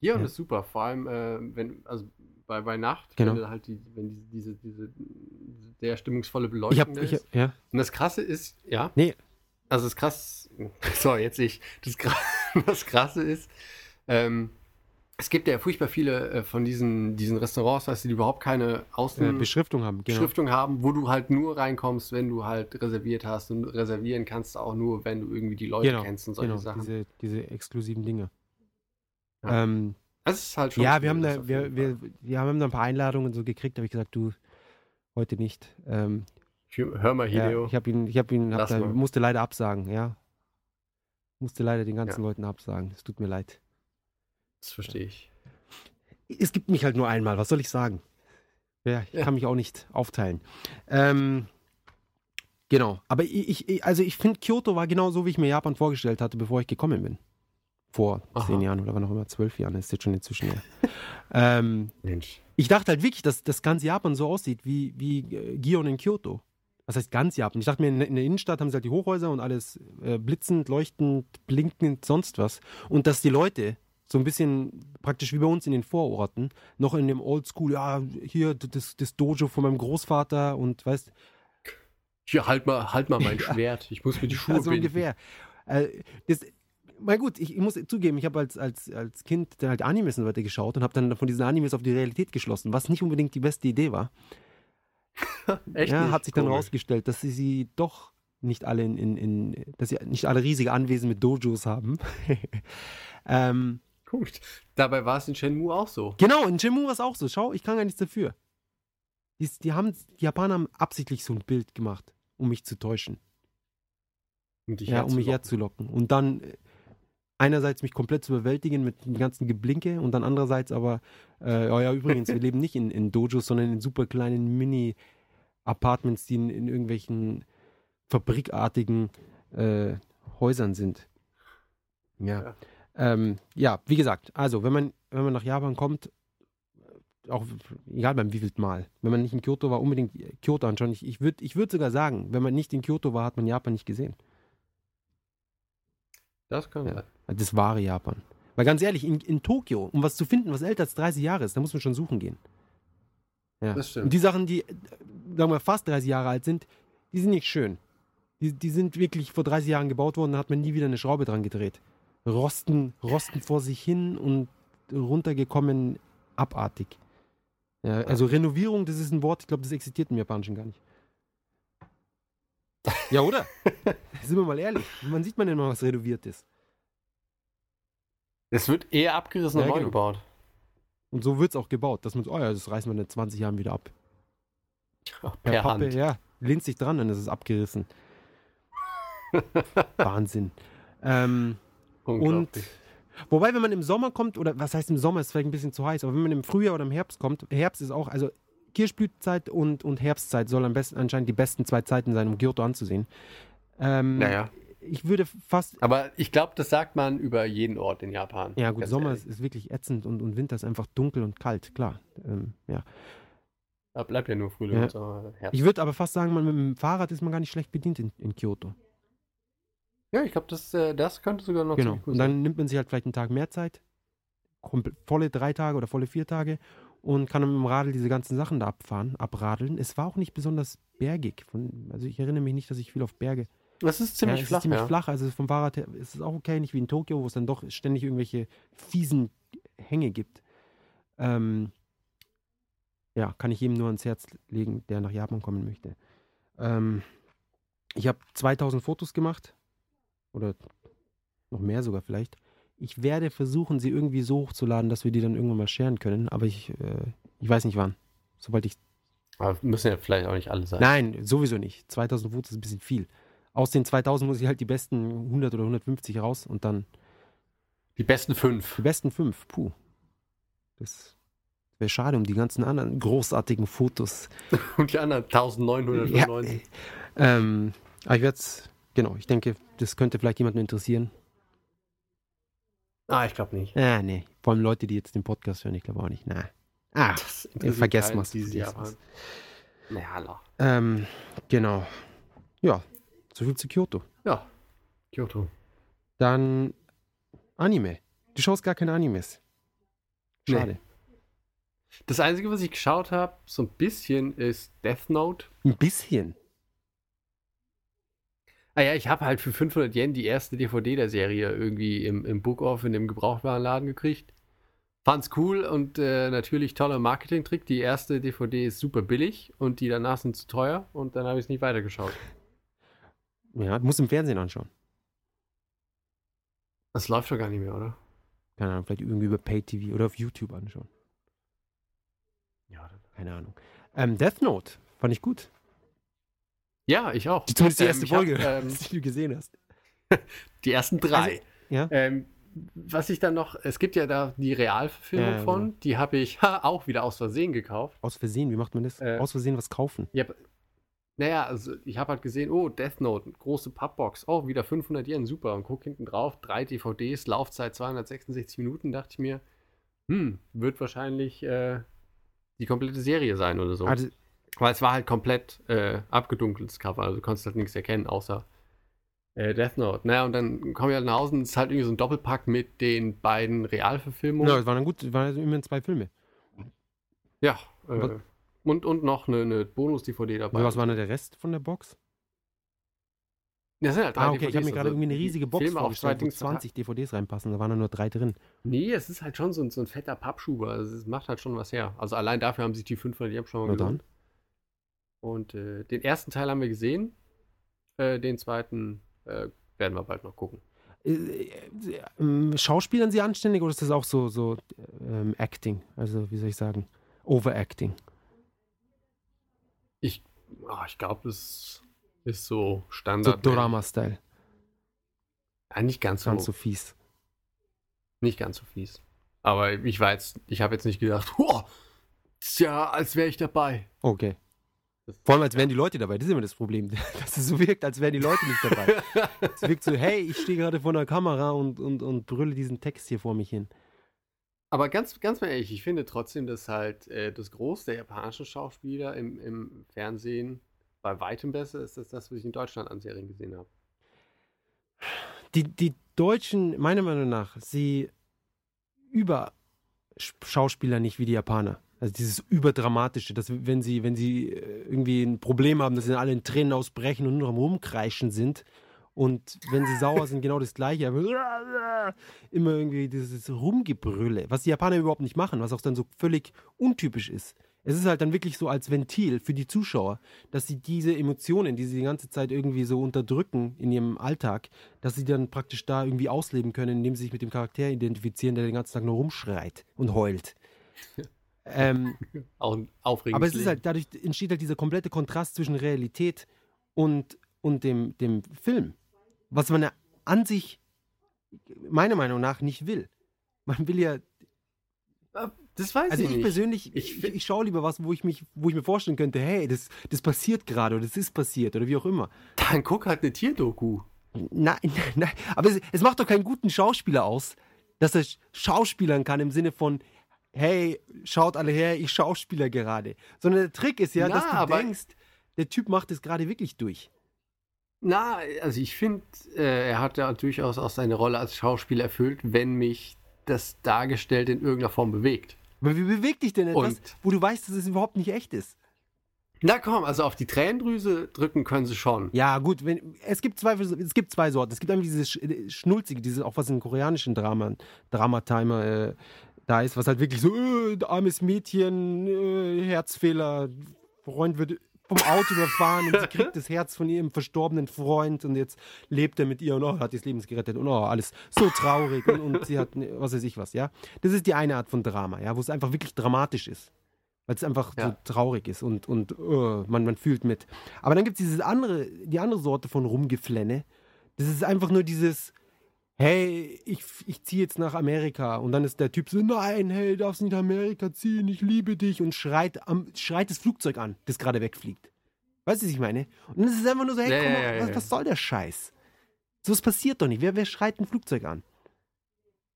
Ja, und Ja. das ist super. Vor allem, äh, wenn, also bei, bei Nacht, Genau. wenn halt die, wenn diese, diese, diese sehr stimmungsvolle Ich Beleuchtung hab, ich ist. hab, ja, Und das Krasse ist, ja. Nee. Also das krass, so jetzt ich. Das, das Krasse ist, ähm, es gibt ja furchtbar viele äh, von diesen, diesen Restaurants, weißt du, die überhaupt keine Außenbeschriftung Beschriftung haben, genau. haben, wo du halt nur reinkommst, wenn du halt reserviert hast. Und reservieren kannst du auch nur, wenn du irgendwie die Leute genau, kennst und solche genau, Sachen. diese, diese exklusiven Dinge. Ja. Ähm, das ist halt schon. ja, cool, wir haben, da, wir, wir, wir haben da ein paar Einladungen so gekriegt, habe ich gesagt, du, heute nicht. Ähm, Hör mal, Hideo. ja, ich habe ihn, ich habe ihn, hab da, musste leider absagen, ja. Musste leider den ganzen Leuten absagen. Es tut mir leid. Das verstehe ich. Es gibt mich halt nur einmal, was soll ich sagen? Ja, ich Ja. kann mich auch nicht aufteilen. Ähm, genau, aber ich, ich also ich finde, Kyoto war genau so, wie ich mir Japan vorgestellt hatte, bevor ich gekommen bin. Vor Aha. zehn Jahren oder wann auch immer, zwölf Jahren, das ist jetzt schon inzwischen her. ähm, Mensch. ich dachte halt wirklich, dass das ganze Japan so aussieht wie, wie äh, Gion in Kyoto. Was heißt ganz Japan? Ich dachte mir, in, in der Innenstadt haben sie halt die Hochhäuser und alles äh, blitzend, leuchtend, blinkend, sonst was. Und dass die Leute so ein bisschen praktisch wie bei uns in den Vororten noch in dem Oldschool, ja, hier das, das Dojo von meinem Großvater und weißt Hier, halt mal, halt mal mein Schwert. Ich muss mir die Schuhe ja, so binden. ungefähr. Äh, das, mal gut, ich, ich muss zugeben, ich habe als, als, als Kind dann halt Animes und so weiter geschaut und habe dann von diesen Animes auf die Realität geschlossen, was nicht unbedingt die beste Idee war. Echt ja, nicht? hat sich dann Komisch. rausgestellt, dass sie sie doch nicht alle in, in, in dass sie nicht alle riesige Anwesen mit Dojos haben. ähm, Komisch. Dabei war es in Shenmue auch so. genau, in Jimmu war es auch so. Schau, ich kann gar nichts dafür. Die, die, haben, die Japaner haben absichtlich so ein Bild gemacht, um mich zu täuschen. Um dich ja, um mich herzulocken. herzulocken. Und dann, äh, einerseits mich komplett zu überwältigen mit dem ganzen Geblinke und dann andererseits aber, äh, oh ja, übrigens, wir leben nicht in, in Dojos, sondern in super kleinen Mini-Apartments, die in, in irgendwelchen fabrikartigen äh, Häusern sind. Ja. Ja. Ähm, ja, wie gesagt, also wenn man, wenn man nach Japan kommt, auch egal beim wievielten Mal, wenn man nicht in Kyoto war, unbedingt Kyoto anschauen. Ich, ich würde ich würd sogar sagen, wenn man nicht in Kyoto war, hat man Japan nicht gesehen. Das kann Ja. sein. Das wahre Japan. Weil ganz ehrlich, in, in Tokio, um was zu finden, was älter als 30 Jahre ist, da muss man schon suchen gehen. Ja. Das stimmt. Und die Sachen, die, äh, sagen wir, fast 30 Jahre alt sind, die sind nicht schön. Die, die sind wirklich vor 30 Jahren gebaut worden, da hat man nie wieder eine Schraube dran gedreht. Rosten, rosten vor sich hin und runtergekommen, abartig. Ja, also Renovierung, das ist ein Wort, ich glaube, das existiert im Japanischen gar nicht. Ja, oder? Sind wir mal ehrlich. Wann sieht man denn mal was renoviert ist? Es wird eher abgerissen Ja, und neu genau. gebaut. Und so wird es auch gebaut, dass man so, oh ja, das reißen wir in 20 Jahren wieder ab. Per Per Pappe, Hand. ja. Lehnt sich dran, dann ist es abgerissen. Wahnsinn. Ähm, und wobei, wenn man im Sommer kommt, oder was heißt im Sommer, ist vielleicht ein bisschen zu heiß, aber wenn man im Frühjahr oder im Herbst kommt, Herbst ist auch, also Kirschblütezeit und, und Herbstzeit soll am besten anscheinend die besten zwei Zeiten sein, um Kyoto anzusehen. Ähm, Naja. Ich würde fast. Aber ich glaube, das sagt man über jeden Ort in Japan. Ja, gut, Sommer ehrlich. ist, ist wirklich ätzend und, und Winter ist einfach dunkel und kalt, klar. Ähm, ja. Da bleibt ja nur Frühling Ja. und Sommer. Herbst. Ich würde aber fast sagen, man, mit dem Fahrrad ist man gar nicht schlecht bedient in, in Kyoto. Ja, ich glaube, das, äh, das könnte sogar noch Genau. gut Und dann nimmt man sich halt vielleicht einen Tag mehr Zeit, volle drei Tage oder volle vier Tage und kann dann mit dem Radl diese ganzen Sachen da abfahren, abradeln. Es war auch nicht besonders bergig. Von, also ich erinnere mich nicht, dass ich viel auf Berge. sein. Das ist ziemlich ja, flach, ist ziemlich ja. flach. Also vom Fahrrad her ist es auch okay, nicht wie in Tokio, wo es dann doch ständig irgendwelche fiesen Hänge gibt. Ähm, ja, kann ich jedem nur ans Herz legen, der nach Japan kommen möchte. Ähm, ich habe 2000 Fotos gemacht. Oder noch mehr sogar vielleicht. Ich werde versuchen, sie irgendwie so hochzuladen, dass wir die dann irgendwann mal scheren können. Aber ich, äh, ich weiß nicht wann. Sobald ich. Aber müssen ja vielleicht auch nicht alle sein. Nein, sowieso nicht. 2000 Fotos ist ein bisschen viel. Aus den 2000 muss ich halt die besten 100 oder 150 raus und dann Die besten fünf. die besten fünf. Puh. Das wäre schade um die ganzen anderen großartigen Fotos. Und die anderen 1995. Ähm, aber ich werde es, genau, ich denke, das könnte vielleicht jemanden interessieren. Ah, ich glaube nicht. Ah, nee. Vor allem Leute, die jetzt den Podcast hören, ich glaube auch nicht. Na. Ah, vergessen wir's, Dieses vergessen wir's. Naja, hallo. ähm, genau. Ja, so viel zu Kyoto. Ja, Kyoto. Dann Anime. Du schaust gar keine Animes. Schade. Das Einzige, was ich geschaut habe, so ein bisschen, ist Death Note. Ein bisschen. Ah ja, ich habe halt für 500 Yen die erste DVD der Serie irgendwie im, im Book-Off in dem Gebrauchtwarenladen gekriegt. Fand's cool und äh, natürlich toller Marketing-Trick. Die erste DVD ist super billig und die danach sind zu teuer und dann habe ich es nicht weitergeschaut. Ja, du musst im Fernsehen anschauen. Das läuft doch gar nicht mehr, oder? Keine Ahnung, vielleicht irgendwie über Pay-TV oder auf YouTube anschauen. Ja, Keine Ahnung. Ähm, Death Note fand ich gut. Ja ich auch. Zumindest die Ähm, erste hab, Folge, ähm, die du gesehen hast. die ersten drei. Ja. Ähm, was ich dann noch, es gibt ja da die Realverfilmung Ja, von, genau. die habe ich ha, auch wieder aus Versehen gekauft. Aus Versehen, wie macht man das? Äh, Aus Versehen was kaufen. Ja, naja, also ich habe halt gesehen, oh, Death Note, große Pappbox, oh, wieder 500 Yen, super. Und guck hinten drauf, drei DVDs, Laufzeit 266 Minuten, dachte ich mir, hm, wird wahrscheinlich äh, die komplette Serie sein oder so. Das, Weil es war halt komplett äh, abgedunkeltes Cover, also du konntest halt nichts erkennen, außer äh, Death Note. Naja, und dann komme ich halt nach Hause und es ist halt irgendwie so ein Doppelpack mit den beiden Realverfilmungen. ja, es waren dann gut, es waren also immerhin zwei Filme. Ja, äh, und, und noch eine, eine Bonus-DVD dabei. Was war denn der Rest von der Box? Das sind halt drei Ah, okay, ich habe DVDs, mir gerade also irgendwie eine die riesige Box Filme vorgestellt, wo Dings 20 DVDs reinpassen, da waren nur drei drin. Nee, es ist halt schon so ein, so ein fetter Pappschuber. Also es macht halt schon was her. Also allein dafür haben sich die 500 Yen schon mal Na dann. gelohnt. Und äh, den ersten Teil haben wir gesehen. Äh, den zweiten äh, werden wir bald noch gucken. Äh, äh, ähm, Schauspielern sie anständig oder ist das auch so, so ähm, Acting? Also, wie soll ich sagen? Overacting. Ich, ah, ich glaube, das ist so So Standard. Drama-Style. Ja, nicht ganz so. Ganz so fies. Nicht ganz so fies. Aber ich war jetzt, ich habe jetzt nicht gedacht, wow, ist ja, als wäre ich dabei. Okay. Vor allem, als wären die Leute dabei. Das ist immer das Problem. Dass es so wirkt, als wären die Leute nicht dabei. es wirkt so, hey, ich stehe gerade vor einer Kamera und, und, und brülle diesen Text hier vor mich hin. Aber ganz, ganz mal ehrlich, ich finde trotzdem, dass halt äh, das Groß der japanischen Schauspieler im, im Fernsehen bei weitem besser ist, als das, was ich in Deutschland an Serien gesehen habe. Die, die Deutschen, meiner Meinung nach, sie über Schauspieler nicht wie die Japaner. Also dieses Überdramatische, dass wenn sie, wenn sie äh, irgendwie ein Problem haben, dass sie dann alle in Tränen ausbrechen und nur am Rumkreischen sind. Und wenn sie sauer sind, genau das Gleiche. Immer irgendwie dieses Rumgebrülle, was die Japaner überhaupt nicht machen, was auch dann so völlig untypisch ist. Es ist halt dann wirklich so als Ventil für die Zuschauer, dass sie diese Emotionen, die sie die ganze Zeit irgendwie so unterdrücken in ihrem Alltag, dass sie dann praktisch da irgendwie ausleben können, indem sie sich mit dem Charakter identifizieren, der den ganzen Tag nur rumschreit und heult. ähm, Auch ein aufregendes aber es ist halt, dadurch entsteht halt dieser komplette Kontrast zwischen Realität und, und dem, dem Film. Was man ja an sich, meiner Meinung nach, nicht will. Man will ja, Das weiß also ich ich nicht. persönlich, Ich ich, schaue lieber was, wo ich, mich, wo ich mir vorstellen könnte, hey, das, das passiert gerade oder das ist passiert oder wie auch immer. Dann guck halt eine Tierdoku. Nein, nein, aber es, es macht doch keinen guten Schauspieler aus, dass er schauspielern kann im Sinne von, hey, schaut alle her, ich schauspieler gerade. Sondern der Trick ist ja, Na, dass du aber- denkst, der Typ macht es gerade wirklich durch. Na, also ich finde, äh, er hat ja durchaus auch seine Rolle als Schauspieler erfüllt, wenn mich das dargestellt in irgendeiner Form bewegt. Aber wie bewegt dich denn etwas, Und- wo du weißt, dass es überhaupt nicht echt ist? Na komm, also auf die Tränendrüse drücken können sie schon. Ja, gut, wenn, es, gibt zwei, es gibt zwei Sorten. Es gibt einmal dieses äh, Schnulzige, dieses, auch was in koreanischen Dramen, Dramatimer äh, da ist, was halt wirklich so, äh, armes Mädchen, äh, Herzfehler, Freund wird vom Auto überfahren und sie kriegt das Herz von ihrem verstorbenen Freund und jetzt lebt er mit ihr und oh, hat das Leben gerettet und oh, alles so traurig und, und sie hat, ne, was weiß ich was, ja. Das ist die eine Art von Drama, ja, wo es einfach wirklich dramatisch ist. Weil es einfach so Ja. traurig ist und, und uh, man, man fühlt mit. Aber dann gibt es diese andere, die andere Sorte von Rumgeflenne. Das ist einfach nur dieses, hey, ich, ich ziehe jetzt nach Amerika. Und dann ist der Typ so, nein, hey, du darfst nicht nach Amerika ziehen, ich liebe dich. Und schreit, am, schreit das Flugzeug an, das gerade wegfliegt. Weißt du, was ich meine? Und es ist einfach nur so, hey, komm, ja, ja, was, ja. was soll der Scheiß? So was passiert doch nicht. Wer, wer schreit ein Flugzeug an?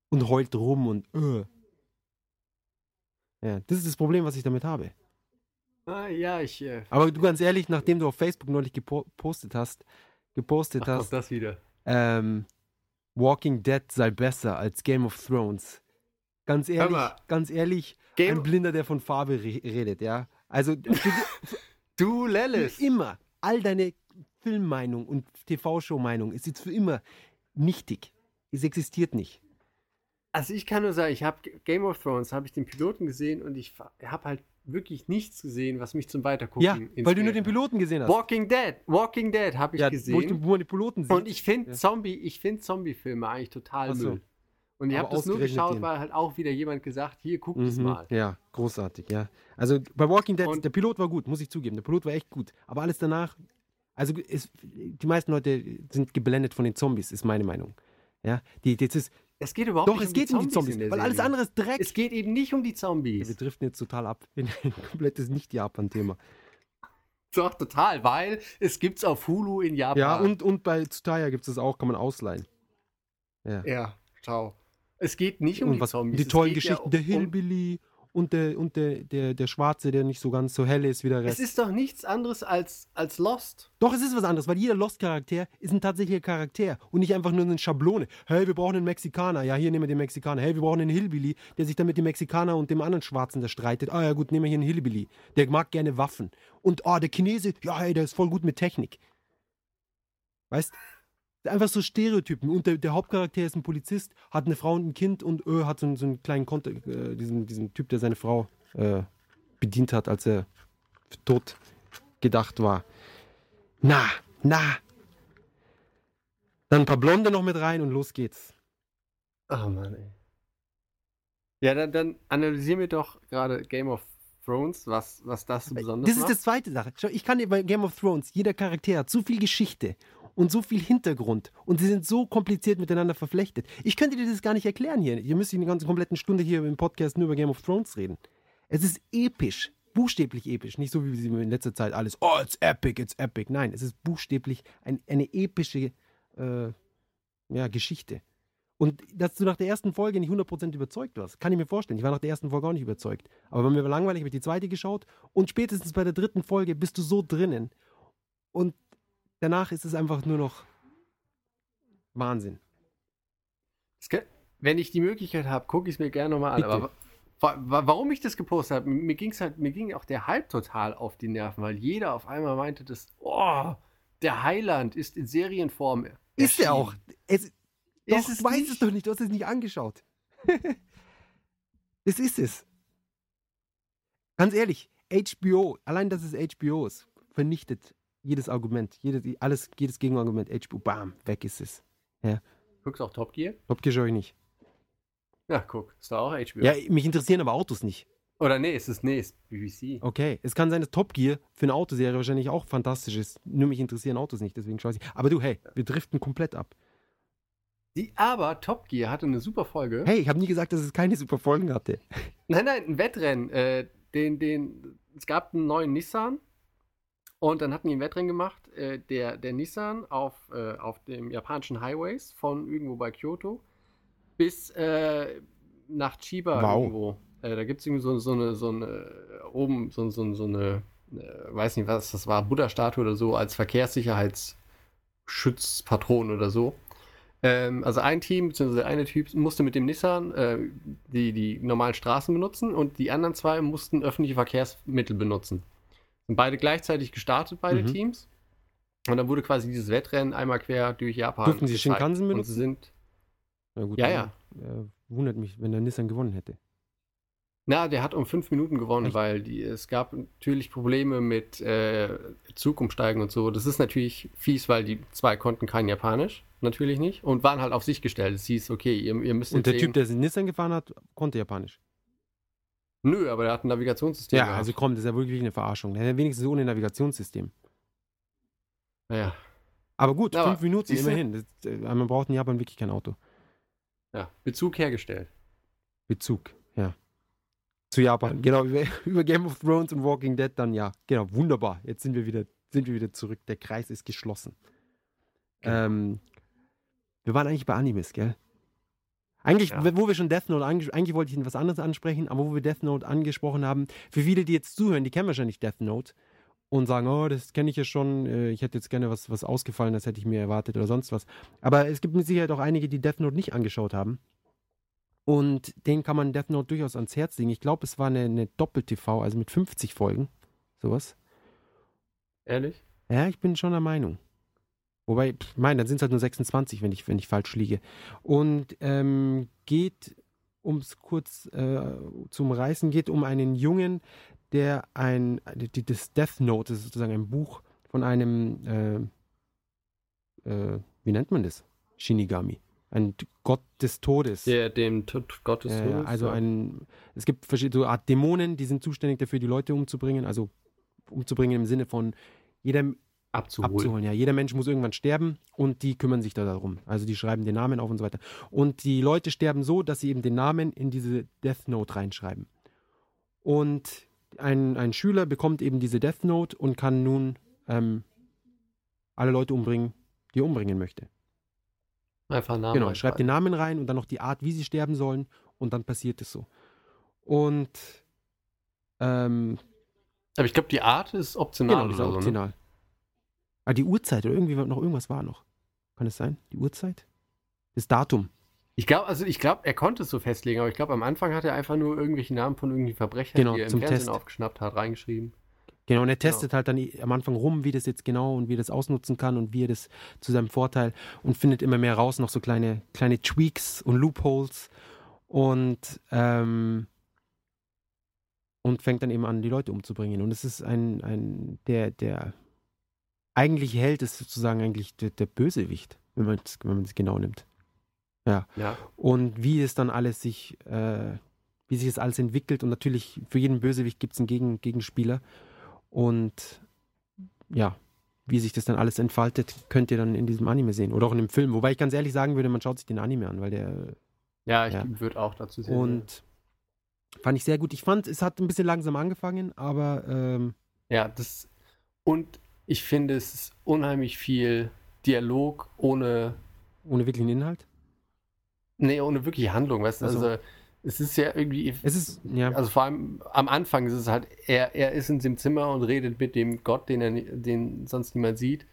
Und heult rum und, uh. Ja, das ist das Problem, was ich damit habe. Ah, ja, ich. Äh, Aber du ganz ehrlich, nachdem du auf Facebook neulich gepo- gepostet hast, gepostet ach, hast, das wieder. ähm, Walking Dead sei besser als Game of Thrones. Ganz ehrlich, ganz ehrlich, Game- ein Blinder, der von Farbe re redet, ja. Also du, Lellis. immer, all deine Filmmeinung und TV-Show-Meinung ist jetzt für immer nichtig. Es existiert nicht. Also ich kann nur sagen, ich habe Game of Thrones, habe ich den Piloten gesehen und ich habe halt wirklich nichts gesehen, was mich zum Weitergucken Ja, weil du nur inspiriert den. Piloten gesehen hast. Walking Dead, Walking Dead habe ich ja, gesehen. Wo, ich, man die Piloten sieht. und ich finde Ja. Zombie, ich finde Zombie-Filme eigentlich total so. Müll. Und ich habe das nur geschaut, den. weil halt auch wieder jemand gesagt, hier guck das Mhm, mal. Ja, großartig, ja. Also bei Walking Dead, Und- der Pilot war gut, muss ich zugeben. Der Pilot war echt gut. Aber alles danach, also es, die meisten Leute sind geblendet von den Zombies, ist meine Meinung. Ja, die, das ist, Es geht überhaupt doch, nicht es um geht die um die Zombies, weil alles andere ist Dreck. Es geht eben nicht um die wir Zombies. driften jetzt total ab in ein komplettes Nicht-Japan-Thema. Doch, total, weil es gibt's auf Hulu in Japan. Ja, und, und bei Tsutaya gibt es das auch, kann man ausleihen. Ja. Ja, ciao. Es geht nicht um und die was, Zombies. die es tollen geht ja Geschichten, der um- Hillbilly und der, und der, der, der Schwarze, der nicht so ganz so hell ist wie der Rest. Es ist doch nichts anderes als, als Lost. Doch, es ist was anderes, weil jeder Lost-Charakter ist ein tatsächlicher Charakter und nicht einfach nur eine Schablone. Hey, wir brauchen einen Mexikaner. Ja, hier nehmen wir den Mexikaner. Hey, wir brauchen einen Hillbilly, der sich dann mit dem Mexikaner und dem anderen Schwarzen da streitet. Ah ja, gut, nehmen wir hier einen Hillbilly. Der mag gerne Waffen. Und oh, der Chinese, ja, hey, der ist voll gut mit Technik. Weißt Einfach so Stereotypen. Und der, der Hauptcharakter ist ein Polizist, hat eine Frau und ein Kind und äh, hat so, einen- so einen kleinen Konto, äh, diesen, diesen Typ, der seine Frau äh, bedient hat, als er tot gedacht war. Na, na. Dann ein paar Blonde noch mit rein und los geht's. Oh Mann, ey. Ja, dann, dann analysieren wir doch gerade Game of Thrones, was, was das so besonders Das ist macht. das zweite Sache. Schau, ich kann dir bei Game of Thrones, jeder Charakter hat so viel Geschichte und so viel Hintergrund und sie sind so kompliziert miteinander verflechtet. Ich könnte dir das gar nicht erklären hier. Ihr müsst eine ganze komplette Stunde hier im Podcast nur über Game of Thrones reden. Es ist episch, buchstäblich episch, nicht so wie sie in letzter Zeit alles, oh, it's epic, it's epic. Nein, es ist buchstäblich ein, eine epische äh, ja, Geschichte. Und dass du nach der ersten Folge nicht 100% überzeugt warst, kann ich mir vorstellen. Ich war nach der ersten Folge auch nicht überzeugt. Aber mir war langweilig, habe ich die zweite geschaut und spätestens bei der dritten Folge bist du so drinnen. Und danach ist es einfach nur noch Wahnsinn. Wenn ich die Möglichkeit habe, gucke ich es mir gerne nochmal an. Bitte. Aber wa- warum ich das gepostet habe, mir ging's halt, mir ging auch der Hype total auf die Nerven, weil jeder auf einmal meinte, dass, oh, der Heiland ist in Serienform. Ist er auch. Es, doch, Ist es du weißt nicht? es doch nicht, du hast es nicht angeschaut. das ist es. Ganz ehrlich, HBO, allein dass es HBO ist, vernichtet jedes Argument, jedes, alles, jedes Gegenargument. HBO, bam, weg ist es. Guckst du auch Top Gear? Top Gear schaue ich nicht. Ja, guck, ist doch auch HBO. Ja, mich interessieren aber Autos nicht. Oder nee, es ist nee, es ist BBC. Okay, es kann sein, dass Top Gear für eine Autoserie wahrscheinlich auch fantastisch ist. Nur mich interessieren Autos nicht, deswegen schaue ich. Aber du, hey, wir driften komplett ab. Die, aber Top Gear hatte eine super Folge. Hey, ich habe nie gesagt, dass es keine super Folgen hatte. Nein, nein, ein Wettrennen. Äh, den, den, es gab einen neuen Nissan und dann hatten die ein Wettrennen gemacht. Äh, der, der Nissan auf, äh, auf dem japanischen Highways von irgendwo bei Kyoto bis äh, nach Chiba Wow. irgendwo. Äh, da gibt es irgendwie so, so eine, so eine, oben so, so, so eine, äh, weiß nicht was, das war, Buddha-Statue oder so, als Verkehrssicherheitsschutzpatron oder so. Ähm, also ein Team, beziehungsweise eine Typ musste mit dem Nissan äh, die, die normalen Straßen benutzen und die anderen zwei mussten öffentliche Verkehrsmittel benutzen. Sind beide gleichzeitig gestartet, beide Mhm. Teams. Und dann wurde quasi dieses Wettrennen einmal quer durch Japan. Durften sie gezeigt. Shinkansen Und benutzen? sie sind, Na gut, Ja, dann, Äh, wundert mich, wenn der Nissan gewonnen hätte. na, der hat um fünf Minuten gewonnen, Echt? weil die, es gab natürlich Probleme mit äh, Zugumsteigen und so. Das ist natürlich fies, weil die zwei konnten kein Japanisch, natürlich nicht, und waren halt auf sich gestellt. Es hieß, okay, ihr, ihr müsst Und der Typ, der den Nissan gefahren hat, konnte Japanisch. Nö, aber der hat ein Navigationssystem. Ja, gehabt. also komm, das ist ja wirklich eine Verarschung. Der hat ja wenigstens ohne Navigationssystem. Naja, Aber gut, Aber fünf Minuten, immerhin. Das, äh, man braucht in Japan wirklich kein Auto. ja, Bezug hergestellt. Bezug, ja. Zu Japan. Genau, über, über Game of Thrones und Walking Dead dann ja. Genau, wunderbar. Jetzt sind wir wieder, sind wir wieder zurück. Der Kreis ist geschlossen. Genau. Ähm, wir waren eigentlich bei Animes, gell? Eigentlich, Ja. wo wir schon Death Note eigentlich wollte ich was anderes ansprechen, aber wo wir Death Note angesprochen haben, für viele, die jetzt zuhören, die kennen wahrscheinlich Death Note und sagen, oh, das kenne ich ja schon, äh, ich hätte jetzt gerne was, was ausgefallen, das hätte ich mir erwartet oder sonst was. Aber es gibt mit Sicherheit auch einige, die Death Note nicht angeschaut haben. Und denen kann man Death Note durchaus ans Herz legen. Ich glaube, es war eine, eine Doppel-TV, also mit 50 Folgen. Sowas. Ehrlich? Ja, ich bin schon der Meinung. Wobei, pff, mein, dann sind es halt nur 26, wenn ich, wenn ich falsch liege. Und ähm, geht, um es kurz äh, zum Reißen, geht um einen Jungen, der ein, die, das Death Note, das ist sozusagen ein Buch von einem, äh, äh, wie nennt man das? Shinigami. Ein Gott des Todes. Der dem Tod Gottes Ja, ja, Todes, also ja. ein, es gibt verschiedene so Art Dämonen, die sind zuständig dafür, die Leute umzubringen. Also umzubringen im Sinne von jeder abzuholen. abzuholen. Ja, jeder Mensch muss irgendwann sterben und die kümmern sich da darum. Also die schreiben den Namen auf und so weiter. Und die Leute sterben so, dass sie eben den Namen in diese Death Note reinschreiben. Und ein, ein Schüler bekommt eben diese Death Note und kann nun ähm, alle Leute umbringen, die er umbringen möchte. Einfach Namen Genau, er schreibt den. Namen rein und dann noch die Art, wie sie sterben sollen und dann passiert es so. Und ähm, Aber ich glaube, die Art ist optional genau, ist oder so. Ne? Ah, die Uhrzeit oder irgendwie noch irgendwas war noch. Kann es sein? Die Uhrzeit? Das Datum. Ich glaube, also ich glaube, er konnte es so festlegen, aber ich glaube, am Anfang hat er einfach nur irgendwelche Namen von irgendwelchen Verbrechern, Genau, die er im zum Fernsehen Test. aufgeschnappt hat, reingeschrieben. Genau, und er testet halt dann am Anfang rum, wie das jetzt genau und wie er das ausnutzen kann und wie er das zu seinem Vorteil und findet immer mehr raus, noch so kleine, kleine Tweaks und Loopholes und, ähm, und fängt dann eben an, die Leute umzubringen. Und es ist ein, ein der, der eigentliche Held ist sozusagen eigentlich der, der Bösewicht, wenn man es wenn man es genau nimmt. Ja. Und wie es dann alles sich, äh, wie sich das alles entwickelt. Und natürlich für jeden Bösewicht gibt es einen Gegen Gegenspieler. Und ja, wie sich das dann alles entfaltet, könnt ihr dann in diesem Anime sehen. Oder auch in dem Film. Wobei ich ganz ehrlich sagen würde, man schaut sich den Anime an, weil der. Ja, ich Ja. würde auch dazu sehen. Und fand ich sehr gut. Ich fand, es hat ein bisschen langsam angefangen, aber ähm, Ja, das. Und ich finde, es ist unheimlich viel Dialog ohne. ohne wirklichen Inhalt. Nee, ohne wirkliche Handlung, weißt du? Ach so. Also, es ist ja irgendwie. Es ist, ja. Also vor allem am Anfang ist es halt, er, er ist in dem Zimmer und redet mit dem Gott, den er den sonst niemand sieht.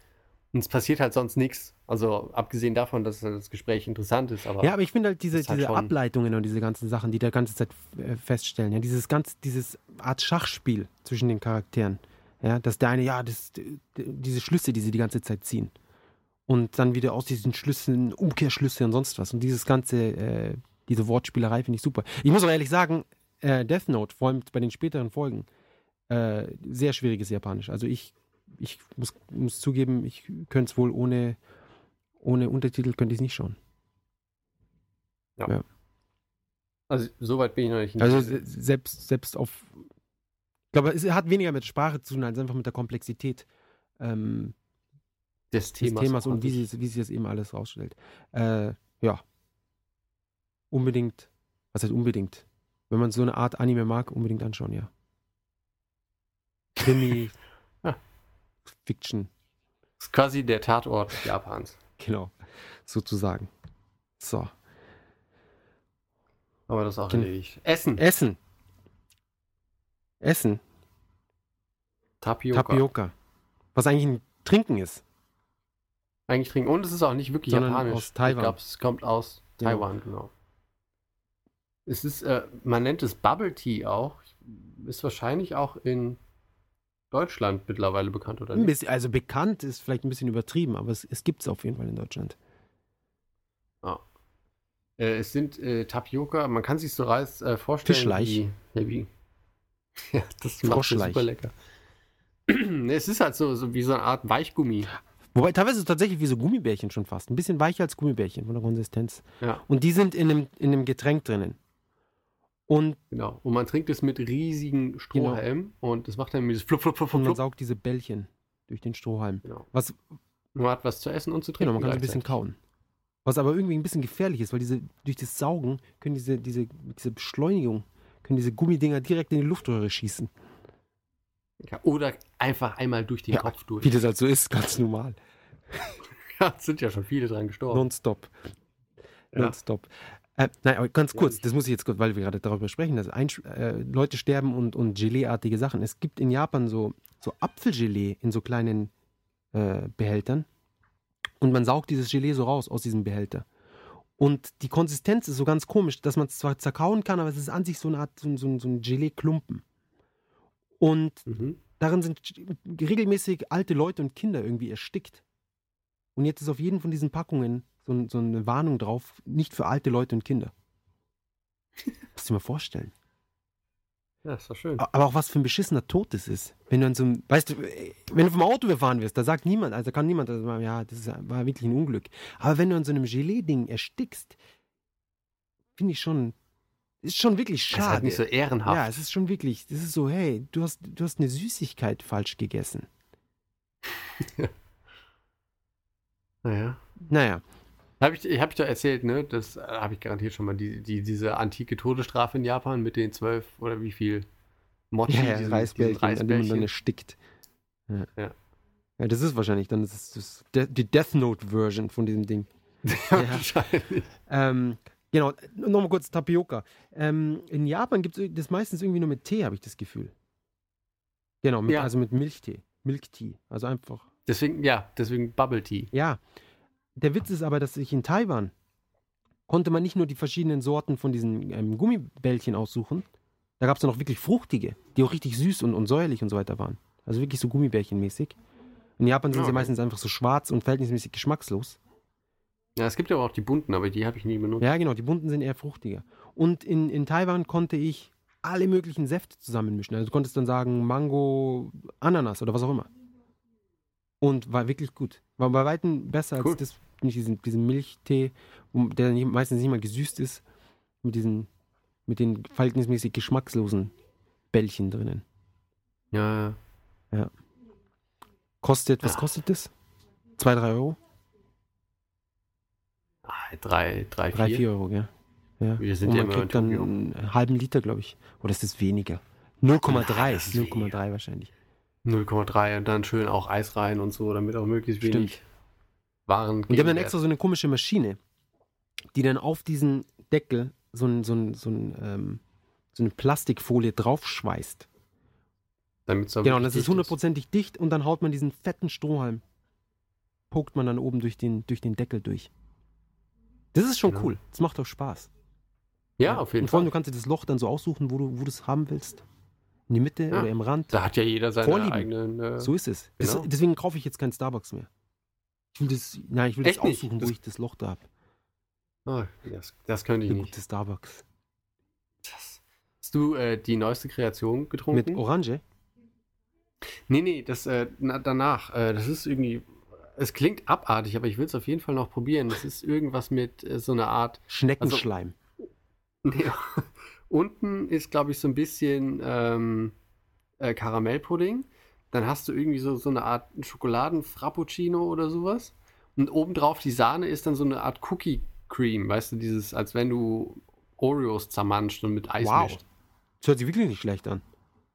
Und es passiert halt sonst nichts. Also abgesehen davon, dass das Gespräch interessant ist, aber Ja, aber ich finde halt diese, halt diese schon- Ableitungen und diese ganzen Sachen, die da ganze Zeit äh, feststellen, ja, dieses ganz, dieses Art Schachspiel zwischen den Charakteren, ja, dass der eine, ja, das, diese Schlüsse, die sie die ganze Zeit ziehen und dann wieder aus diesen Schlüssen Umkehrschlüsse und sonst was und dieses ganze, äh, diese Wortspielerei finde ich super. Ich muss auch ehrlich sagen, äh, Death Note, vor allem bei den späteren Folgen, äh, sehr schwieriges Japanisch. Also ich, ich muss, muss zugeben, ich könnte es wohl ohne, ohne Untertitel könnte ich es nicht schauen. also soweit bin ich noch nicht. Also se- selbst, selbst auf. Ich glaube, es hat weniger mit Sprache zu tun, als einfach mit der Komplexität ähm, des des Themas, Themas und wie sich. sie, wie sie das eben alles rausstellt. Äh, ja. Unbedingt. Was heißt unbedingt? Wenn man so eine Art Anime mag, unbedingt anschauen, ja. Krimi, Ja. Fiction, Das ist quasi der Tatort Japans. genau. Sozusagen. So. Aber das ist auch Gen- erledigt. Essen. Essen. Essen. Tapioca. Tapioca. Was eigentlich ein Trinken ist. Eigentlich trinken. Und es ist auch nicht wirklich Sondern japanisch. aus Taiwan. Ich glaube, es kommt aus. Taiwan, genau. Es ist, äh, man nennt es Bubble Tea auch. Ist wahrscheinlich auch in Deutschland mittlerweile bekannt, oder nicht? bisschen, also bekannt ist vielleicht ein bisschen übertrieben, aber es, es gibt es auf jeden Fall in Deutschland. Äh, es sind äh, Tapioca, man kann sich so Reis äh, vorstellen. Fischleich. Wie, ja, wie, ja, das macht Froschleich. super lecker. es ist halt so, so wie so eine Art Weichgummi. Wobei teilweise ist es tatsächlich wie so Gummibärchen schon fast. Ein bisschen weicher als Gummibärchen von der Konsistenz. Ja, Und die sind in einem, in einem Getränk drinnen. Und, genau. Und man trinkt es mit riesigen Strohhalmen und das macht dann dieses Flup, Flup, Flup, und man Flup. saugt diese Bällchen durch den Strohhalm. Genau. Was, Man hat was zu essen und zu genau, trinken. man kann ein bisschen kauen. Was aber irgendwie ein bisschen gefährlich ist, weil diese, durch das Saugen können diese, diese, diese Beschleunigung, können diese Gummidinger direkt in die Luftröhre schießen. Ja, oder einfach einmal durch den Ja, Kopf durch. Wie das halt so ist, ganz normal. Ja, es sind ja schon viele dran gestorben. Nonstop. Ja. Nonstop. Äh, nein, aber ganz kurz, das muss ich jetzt weil wir gerade darüber sprechen, dass ein, äh, Leute sterben und, und Gelee-artige Sachen. Es gibt in Japan so, so Apfelgelee in so kleinen äh, Behältern und man saugt dieses Gelee so raus aus diesem Behälter. Und die Konsistenz ist so ganz komisch, dass man es zwar zerkauen kann, aber es ist an sich so eine Art, so, so, so ein Gelee-Klumpen. Und Mhm. darin sind regelmäßig alte Leute und Kinder irgendwie erstickt. Und jetzt ist auf jeden von diesen Packungen so, so eine Warnung drauf, nicht für alte Leute und Kinder. Musst du dir mal vorstellen. Ja, ist doch schön. Aber auch was für ein beschissener Tod das ist. Wenn du an so einem, weißt du, wenn du vom Auto überfahren wirst, da sagt niemand, also kann niemand, also, ja, das war wirklich ein Unglück. Aber wenn du an so einem Gelee-Ding erstickst, finde ich schon, ist schon wirklich Das schade. ist halt nicht so ehrenhaft. Ja, es ist schon wirklich, das ist so, hey, du hast, du hast eine Süßigkeit falsch gegessen. Naja. Naja, Hab ich, hab ich doch erzählt, ne? Das äh, habe ich garantiert schon mal. Die, die, diese antike Todesstrafe in Japan mit den zwölf oder wie viel Mochi, ja, ja, diesen, Reisbällchen, diesen an dem man dann Reisbällchen. erstickt. Ja. Ja. ja, das ist wahrscheinlich dann das ist das, De die Death Note-Version von diesem Ding. Ja, wahrscheinlich. Ähm, genau, nochmal kurz Tapioca. Ähm, in Japan gibt es das meistens irgendwie nur mit Tee, habe ich das Gefühl. Genau, mit, Ja. also mit Milchtee. Milktee. Also einfach. Deswegen, ja, deswegen Bubble Tea. Ja. Der Witz ist aber, dass sich in Taiwan konnte man nicht nur die verschiedenen Sorten von diesen ähm, Gummibällchen aussuchen. Da gab es dann auch wirklich fruchtige, die auch richtig süß und, und säuerlich und so weiter waren. Also wirklich so Gummibärchenmäßig. In Japan sind Ja, sie okay. meistens einfach so schwarz und verhältnismäßig geschmackslos. Ja, es gibt aber auch die bunten, aber die habe ich nie benutzt. Ja, genau, die bunten sind eher fruchtiger. Und in, in Taiwan konnte ich alle möglichen Säfte zusammenmischen. Also du konntest dann sagen Mango, Ananas oder was auch immer. Und war wirklich gut. War bei Weitem besser Cool. als das, nicht diesen, diesen Milchtee, der nicht, meistens nicht mal gesüßt ist, mit diesen, mit den verhältnismäßig geschmackslosen Bällchen drinnen. Ja, ja. Kostet, was Ja. kostet das? Zwei, drei Euro? Ah, drei, drei, Drei, vier. vier Euro, gell? Ja. Wir sind Und ja man in kriegt dann einen halben Liter, glaube ich. Oder ist das weniger? 0,3. Nein, das ist 0,3 wahrscheinlich. 0,3 und dann schön auch Eis rein und so, damit auch möglichst Stimmt. wenig Waren. Und die haben dann extra so eine komische Maschine, die dann auf diesen Deckel so, ein, so, ein, so, ein, ähm, so eine Plastikfolie draufschweißt. damit es Genau, und das ist hundertprozentig dicht und dann haut man diesen fetten Strohhalm, pokt man dann oben durch den, durch den Deckel durch. Das ist schon Genau. cool. Das macht auch Spaß. Ja, auf jeden und vor allem, Fall. du kannst dir das Loch dann so aussuchen, wo du, wo du es haben willst. In die Mitte Ja. oder im Rand. Da hat ja jeder seine Vorlieben. eigenen. Äh, So ist es. Das, Genau. deswegen kaufe ich jetzt kein Starbucks mehr. Ich will das, nein, ich will das Echt nicht? aussuchen, wo Das- ich das Loch da habe. ah, das, das könnte ich Eine nicht. gute Starbucks. Das, hast du äh, die neueste Kreation getrunken? Mit Orange? Nee, nee, das äh, na, danach. Äh, das ist irgendwie. Es klingt abartig, aber ich will es auf jeden Fall noch probieren. Das ist irgendwas mit äh, so einer Art. Schneckenschleim. Nee, unten ist, glaube ich, so ein bisschen ähm, äh, Karamellpudding. Dann hast du irgendwie so, so eine Art Schokoladen-Frappuccino oder sowas. Und obendrauf die Sahne ist dann so eine Art Cookie Cream, weißt du, dieses, als wenn du Oreos zermanscht und mit Eis wow. mischt. Das hört sich wirklich nicht schlecht an.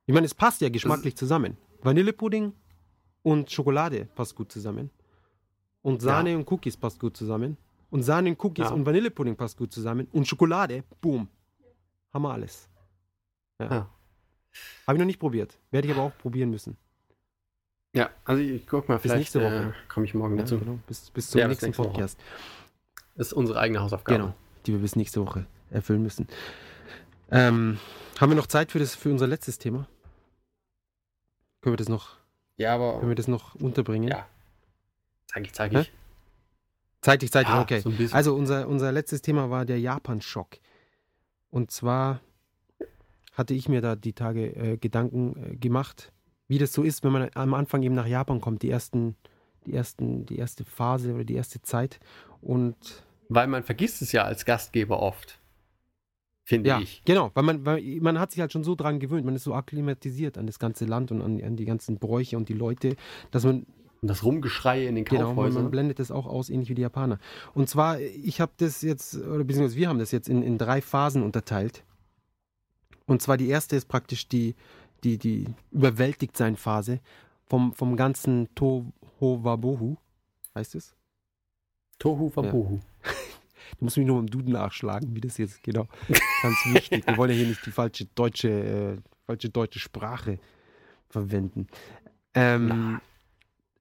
Ich meine, es passt ja geschmacklich zusammen. Vanillepudding und Schokolade passt gut zusammen. Und Sahne und Cookies passt gut zusammen. Und Sahne und Cookies Ja. und Vanillepudding passt gut zusammen. Und Schokolade, boom. Haben wir alles. Ja. Ja. Habe ich noch nicht probiert. Werde ich aber auch probieren müssen. Ja, also ich guck mal, vielleicht nächste Woche. äh, komme ich morgen Ja, dazu. genau. bis, bis zum Ja, nächsten nächste Woche. Podcast. Das ist unsere eigene Hausaufgabe. Genau. Die wir bis nächste Woche erfüllen müssen. Ähm, haben wir noch Zeit für, das, für unser letztes Thema? Können wir das noch, Ja, können aber. wir das noch unterbringen? Ja. Zeig ich, zeig Hä? ich. Zeitig, zeitig, Ja, okay. so. Also unser, unser letztes Thema war der Japan-Schock. Und zwar hatte ich mir da die Tage äh, Gedanken äh, gemacht, wie das so ist, wenn man am Anfang eben nach Japan kommt, die ersten, die ersten, die erste Phase oder die erste Zeit. Und Weil man vergisst es ja als Gastgeber oft. Finde ja, ich. genau, weil man, weil man hat sich halt schon so dran gewöhnt, man ist so akklimatisiert an das ganze Land und an, an die ganzen Bräuche und die Leute, dass man Und das Rumgeschrei in den Genau, man, Kaufhäusern. man blendet das auch aus, ähnlich wie die Japaner. Und zwar, ich habe das jetzt, oder beziehungsweise wir haben das jetzt in, in drei Phasen unterteilt. Und zwar die erste ist praktisch die, die, die Überwältigt-Sein-Phase vom, vom ganzen Tohuwabohu, heißt es? Tohu Wabohu. Du musst mich nur im Duden nachschlagen, wie das jetzt genau. Ganz wichtig. Wir wollen ja hier nicht die falsche deutsche, äh, falsche deutsche Sprache verwenden. Ähm,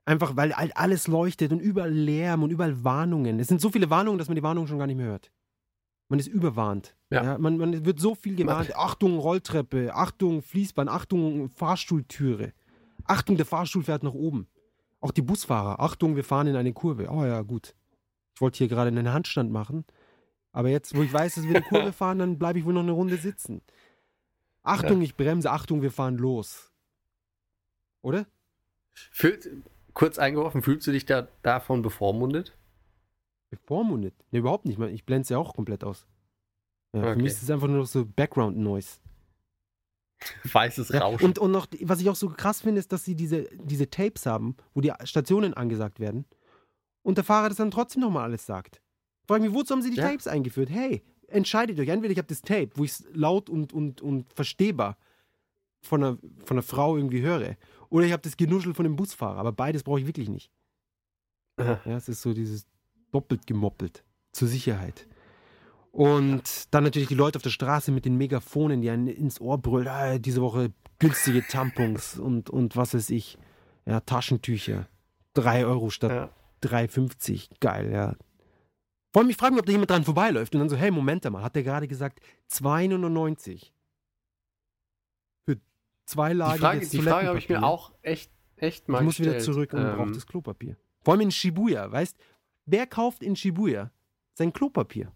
einfach, weil halt alles leuchtet und überall Lärm und überall Warnungen. Es sind so viele Warnungen, dass man die Warnungen schon gar nicht mehr hört. Man ist überwarnt. Ja. man, man wird so viel gewarnt. Achtung, Rolltreppe. Achtung, Fließband. Achtung, Fahrstuhltüre. Achtung, der Fahrstuhl fährt nach oben. Auch die Busfahrer. Achtung, wir fahren in eine Kurve. Oh ja, gut. Ich wollte hier gerade einen Handstand machen. Aber jetzt, wo ich weiß, dass wir eine Kurve fahren, dann bleibe ich wohl noch eine Runde sitzen. Achtung, ich bremse. Achtung, wir fahren los. Oder? Fühlt, kurz eingeworfen, fühlst du dich da davon bevormundet? Bevormundet? Ne, überhaupt nicht. Ich blende es ja auch komplett aus. Ja, Für Okay. mich ist es einfach nur noch so Background-Noise. Weißes Ja, Rauschen. und, und noch, was ich auch so krass finde, ist, dass sie diese, diese Tapes haben, wo die Stationen angesagt werden und der Fahrer das dann trotzdem nochmal alles sagt. Frag mich, wozu haben sie die Ja. Tapes eingeführt? Hey, entscheidet euch. Entweder ich habe das Tape, wo ich es laut und, und, und verstehbar von einer, von einer Frau irgendwie höre, oder ich habe das Genuschel von dem Busfahrer. Aber beides brauche ich wirklich nicht. Ja, es ist so dieses doppelt gemoppelt zur Sicherheit. Und dann natürlich die Leute auf der Straße mit den Megafonen, die einen ins Ohr brüllen, ah, diese Woche günstige Tampons und, und was weiß ich. Ja, Taschentücher. 3 Euro statt Ja. 3,50. Geil, ja. Frage mich, ob da jemand dran vorbeiläuft und dann so, hey, Moment mal, hat der gerade gesagt 2,99 für zwei Lagen Die Frage, die Frage habe ich mir auch echt, echt mal ich muss wieder gestellt. zurück und Ähm, brauche das Klopapier. Vor allem in Shibuya, weißt Wer kauft in Shibuya sein Klopapier?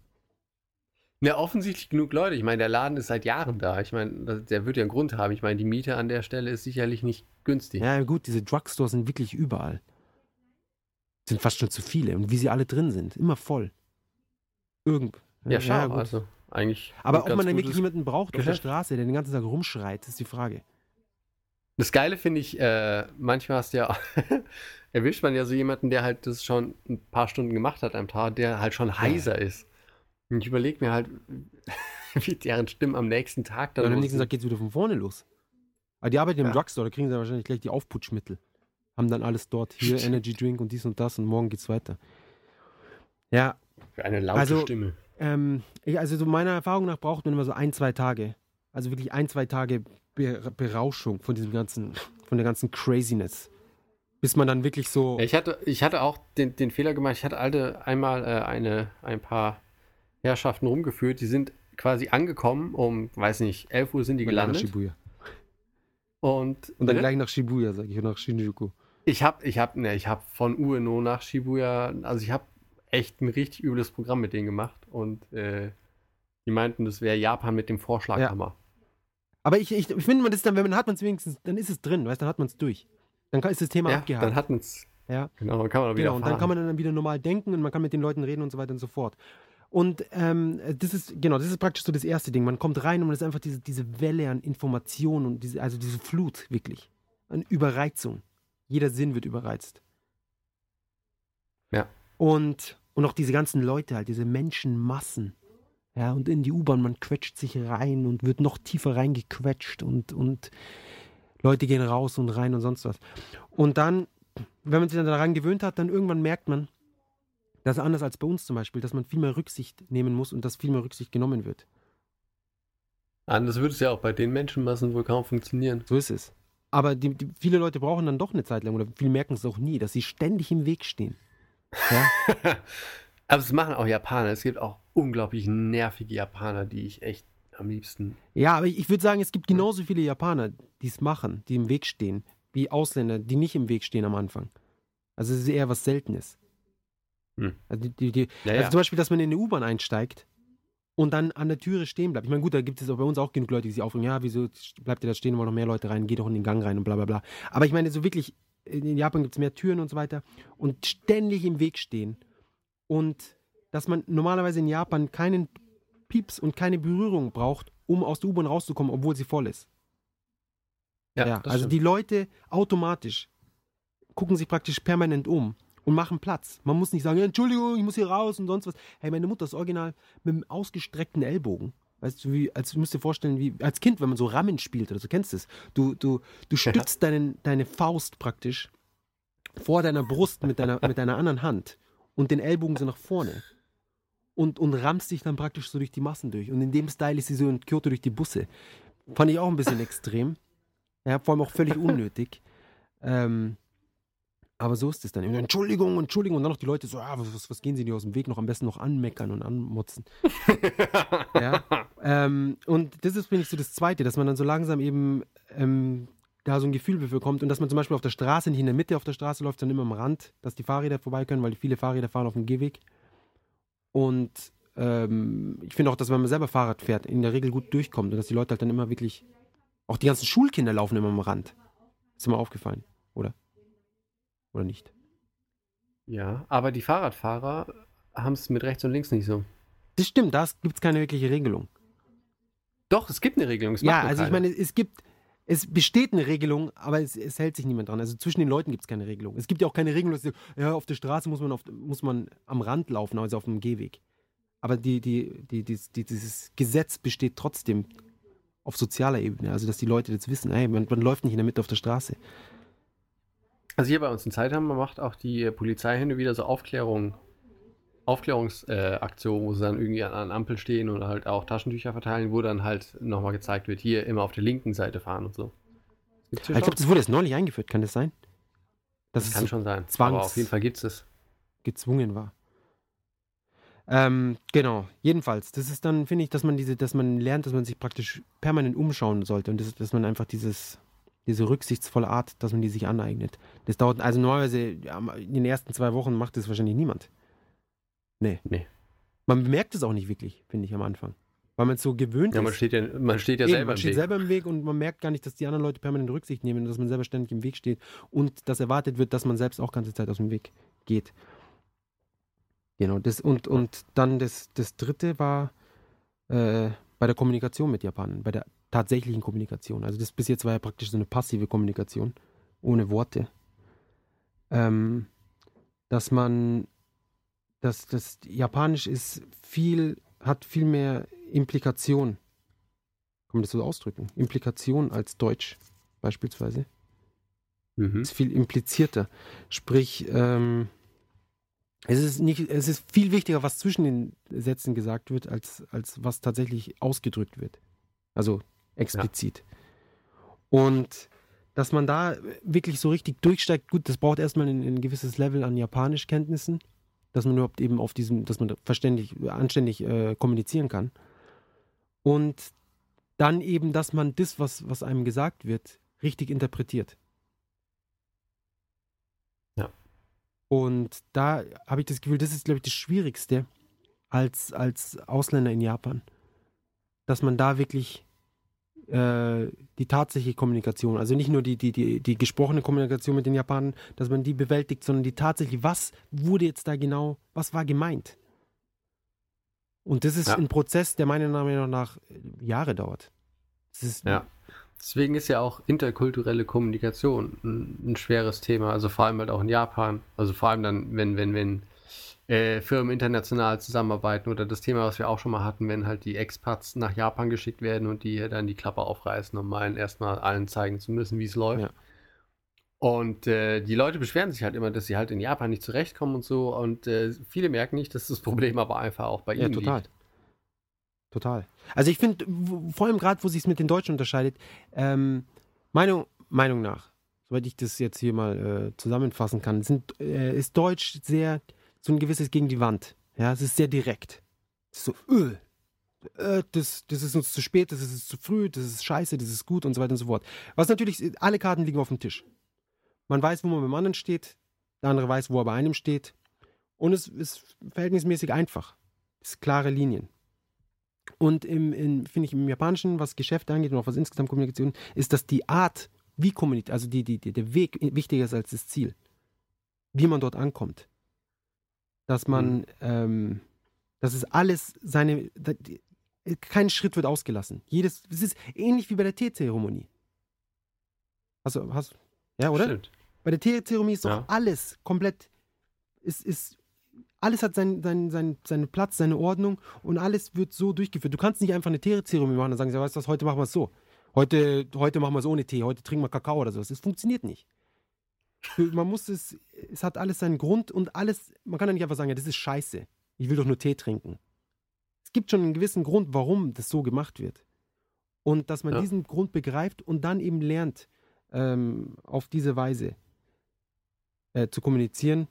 Ja, offensichtlich genug Leute. Ich meine, der Laden ist seit Jahren da. Ich meine, der wird ja einen Grund haben. Ich meine, die Miete an der Stelle ist sicherlich nicht günstig. Ja, gut, diese Drugstores sind wirklich überall. Sind fast schon zu viele. Und wie sie alle drin sind, immer voll. Irgend. Ja, schau, gut. also eigentlich. Aber ob man dann wirklich jemanden braucht auf der Geschäft. Straße, der den ganzen Tag rumschreit, ist die Frage. Das Geile finde ich, äh, manchmal hast du ja, erwischt man ja so jemanden, der halt das schon ein paar Stunden gemacht hat am Tag, der halt schon heiser ist. Und ich überlege mir halt, wie deren Stimmen am nächsten Tag dann. Und am nächsten. Tag geht es wieder von vorne los. Aber die arbeiten im Ja. Drugstore, da kriegen sie wahrscheinlich gleich die Aufputschmittel. Haben dann alles dort. Hier. Energy Drink und dies und das und morgen geht's weiter. Ja, Für eine laute Also- Stimme. ähm, ich, also so meiner Erfahrung nach braucht man immer so ein, zwei Tage. Also wirklich ein, zwei Tage Berauschung von diesem ganzen, von der ganzen Craziness. Bis man dann wirklich so. Ja, ich, hatte, ich hatte auch den, den Fehler gemacht, ich hatte alte einmal äh, eine, ein paar Herrschaften rumgeführt, die sind quasi angekommen, um, weiß nicht, 11 Uhr sind die gleich nach gelandet. Shibuya. Und, Und dann Bitte? gleich nach Shibuya, sag ich, und nach Shinjuku. ich habe ich hab, ne, ich hab von Ueno nach Shibuya, also ich habe echt ein richtig übles Programm mit denen gemacht und äh, die meinten, das wäre Japan mit dem Vorschlaghammer. Aber ich, ich, ich finde, man das dann, wenn man hat man es wenigstens, dann ist es drin, weißt dann hat man es durch. Dann kann, ist das Thema Ja, abgehakt. dann hat man's, ja. genau, dann kann man wieder Genau, und dann kann man dann wieder normal denken und man kann mit den Leuten reden und so weiter und so fort. Und ähm, das ist, genau, das ist praktisch so das erste Ding. Man kommt rein und es ist einfach diese, diese Welle an Informationen und diese, also diese Flut, wirklich. An Überreizung. Jeder Sinn wird überreizt. Ja. Und, und auch diese ganzen Leute halt, diese Menschenmassen. Ja, und in die U-Bahn, man quetscht sich rein und wird noch tiefer reingequetscht und, und Leute gehen raus und rein und sonst was. Und dann, wenn man sich dann daran gewöhnt hat, dann irgendwann merkt man, dass anders als bei uns zum Beispiel, dass man viel mehr Rücksicht nehmen muss und dass viel mehr Rücksicht genommen wird. Anders würde es ja auch bei den Menschenmassen wohl kaum funktionieren. So ist es. Aber die, die, viele Leute brauchen dann doch eine Zeit lang oder viele merken es auch nie, dass sie ständig im Weg stehen. Ja? Aber es machen auch Japaner. Es gibt auch unglaublich nervige Japaner, die ich echt am liebsten. Ja, aber ich, ich würde sagen, es gibt genauso viele Japaner, die es machen, die im Weg stehen, wie Ausländer, die nicht im Weg stehen am Anfang. Also es ist eher was Seltenes. Hm. Also, die, die, die, Ja, also ja. zum Beispiel, dass man in eine U-Bahn einsteigt und dann an der Türe stehen bleibt. Ich meine, gut, da gibt es auch bei uns auch genug Leute, die sich aufregen, ja, wieso bleibt ihr da stehen, wollen noch mehr Leute rein, geht doch in den Gang rein und bla bla bla. Aber ich meine, so wirklich, in Japan gibt es mehr Türen und so weiter und ständig im Weg stehen. Und dass man normalerweise in Japan keinen Pieps und keine Berührung braucht, um aus der U-Bahn rauszukommen, obwohl sie voll ist. Ja, das also stimmt. die Leute automatisch gucken sich praktisch permanent um und machen Platz. Man muss nicht sagen, ja, Entschuldigung, ich muss hier raus und sonst was. Hey, meine Mutter ist original mit einem ausgestreckten Ellbogen. Weißt du, wie, als du musst dir vorstellen, wie als Kind, wenn man so Rammen spielt oder so, kennst du es. Du, du, du stützt deinen, deine Faust praktisch vor deiner Brust mit deiner, mit deiner anderen Hand und den Ellbogen so nach vorne. Und, und rammst dich dann praktisch so durch die Massen durch. Und in dem Style ist sie so in Kyoto durch die Busse. Fand ich auch ein bisschen extrem. Ja, vor allem auch völlig unnötig. Ähm, aber so ist es dann. Entschuldigung, Entschuldigung. Und dann noch die Leute so, ah, was, was, was gehen sie dir aus dem Weg? Noch am besten noch anmeckern und anmotzen. ja. ähm, und das ist, finde ich, so das Zweite, dass man dann so langsam eben ähm, da so ein Gefühl dafür kommt und dass man zum Beispiel auf der Straße nicht in der Mitte auf der Straße läuft, sondern immer am Rand, dass die Fahrräder vorbei können, weil viele Fahrräder fahren auf dem Gehweg. Und ähm, ich finde auch, dass wenn man selber Fahrrad fährt, in der Regel gut durchkommt und dass die Leute halt dann immer wirklich, auch die ganzen Schulkinder laufen immer am Rand. Ist mir aufgefallen, oder? Oder nicht? Ja, aber die Fahrradfahrer haben es mit rechts und links nicht so. Das stimmt, da gibt es keine wirkliche Regelung. Doch, es gibt eine Regelung. Ja, also ich keiner. meine, es gibt, es besteht eine Regelung, aber es, es hält sich niemand dran. Also zwischen den Leuten gibt es keine Regelung. Es gibt ja auch keine Regelung, dass ja, auf der Straße muss man, auf, muss man am Rand laufen, also auf dem Gehweg. Aber die, die, die, die, die, dieses Gesetz besteht trotzdem auf sozialer Ebene. Also dass die Leute jetzt wissen, ey, man, man läuft nicht in der Mitte auf der Straße. Also hier bei uns in Zeitham macht auch die Polizei hin und wieder so Aufklärung, Aufklärungsaktionen, äh, wo sie dann irgendwie an, an Ampel stehen oder halt auch Taschentücher verteilen, wo dann halt nochmal gezeigt wird, hier immer auf der linken Seite fahren und so. Aber ich glaube, das wurde jetzt neulich eingeführt, kann das sein? Das es kann so schon sein. Zwangs- Aber auf jeden Fall gibt es es. gezwungen war. Ähm, genau, jedenfalls, das ist dann, finde ich, dass man diese, dass man lernt, dass man sich praktisch permanent umschauen sollte und das, dass man einfach dieses, diese rücksichtsvolle Art, dass man die sich aneignet. Das dauert, also normalerweise in den ersten zwei Wochen macht das wahrscheinlich niemand. Nee. Nee. Man bemerkt es auch nicht wirklich, finde ich, am Anfang. Weil man es so gewöhnt Ja, ist. man steht ja, man steht ja Eben, selber man im steht Weg. selber im Weg und man merkt gar nicht, dass die anderen Leute permanent Rücksicht nehmen und dass man selber ständig im Weg steht und dass erwartet wird, dass man selbst auch ganze Zeit aus dem Weg geht. Genau, das und, und dann das, das dritte war äh, bei der Kommunikation mit Japanern, bei der tatsächlichen Kommunikation. Also das bis jetzt war ja praktisch so eine passive Kommunikation, ohne Worte. Ähm, dass man, dass das Japanisch ist viel, hat viel mehr Implikation. Kann man das so ausdrücken? Implikation als Deutsch beispielsweise. Mhm. Ist viel implizierter. Sprich, ähm, es ist nicht, es ist viel wichtiger, was zwischen den Sätzen gesagt wird, als, als was tatsächlich ausgedrückt wird. Also explizit. Und dass man da wirklich so richtig durchsteigt, gut, das braucht erstmal ein, ein gewisses Level an Japanischkenntnissen, dass man überhaupt eben auf diesem, dass man verständlich, anständig äh, kommunizieren kann. Und dann eben, dass man das, was, was einem gesagt wird, richtig interpretiert. Ja. Und da habe ich das Gefühl, das ist, glaube ich, das Schwierigste als, als Ausländer in Japan. Dass man da wirklich die tatsächliche Kommunikation, also nicht nur die, die, die, die gesprochene Kommunikation mit den Japanern, dass man die bewältigt, sondern die tatsächliche, was wurde jetzt da genau, was war gemeint? Und das ist Ja. ein Prozess, der meiner Meinung nach Jahre dauert. Ja. Deswegen ist ja auch interkulturelle Kommunikation ein, ein schweres Thema, also vor allem halt auch in Japan. Also vor allem dann, wenn, wenn, wenn äh, Firmen international zusammenarbeiten oder das Thema, was wir auch schon mal hatten, wenn halt die Expats nach Japan geschickt werden und die dann die Klappe aufreißen, um allen erstmal allen zeigen zu müssen, wie es läuft. Ja. Und äh, die Leute beschweren sich halt immer, dass sie halt in Japan nicht zurechtkommen und so. Und äh, viele merken nicht, dass das Problem aber einfach auch bei Ja, ihnen total. liegt. Total. Also ich finde, vor allem gerade, wo sich es mit den Deutschen unterscheidet, ähm, Meinung, Meinung nach, soweit ich das jetzt hier mal äh, zusammenfassen kann, sind, äh, ist Deutsch sehr so ein gewisses gegen die Wand. Ja, es ist sehr direkt. Es ist so, öh, äh, das, das ist uns zu spät, das ist zu früh, das ist scheiße, das ist gut und so weiter und so fort. Was natürlich, alle Karten liegen auf dem Tisch. Man weiß, wo man beim anderen steht, der andere weiß, wo er bei einem steht. Und es ist verhältnismäßig einfach. Es sind klare Linien. Und im, in, finde ich, im Japanischen, was Geschäfte angeht und auch was insgesamt Kommunikation, ist, dass die Art, wie kommuniziert, also die, die, die, der Weg wichtiger ist als das Ziel. Wie man dort ankommt. Dass man, ähm, dass es alles seine, da- die- kein Schritt wird ausgelassen. Jedes, es ist ähnlich wie bei der Teezeremonie. Also, hast, ja, oder? Stimmt. Bei der Teezeremonie ist doch Ja. alles komplett, ist, ist, alles hat seinen, seinen, seinen, seinen Platz, seine Ordnung und alles wird so durchgeführt. Du kannst nicht einfach eine Teezeremonie machen und sagen, ja, weißt du was, heute machen wir es so. Heute, heute machen wir es ohne Tee, heute trinken wir Kakao oder sowas. Das funktioniert nicht. Man muss es, es hat alles seinen Grund und alles, man kann ja nicht einfach sagen, ja, das ist scheiße. Ich will doch nur Tee trinken. Es gibt schon einen gewissen Grund, warum das so gemacht wird. Und dass man Ja. diesen Grund begreift und dann eben lernt, ähm, auf diese Weise äh, zu kommunizieren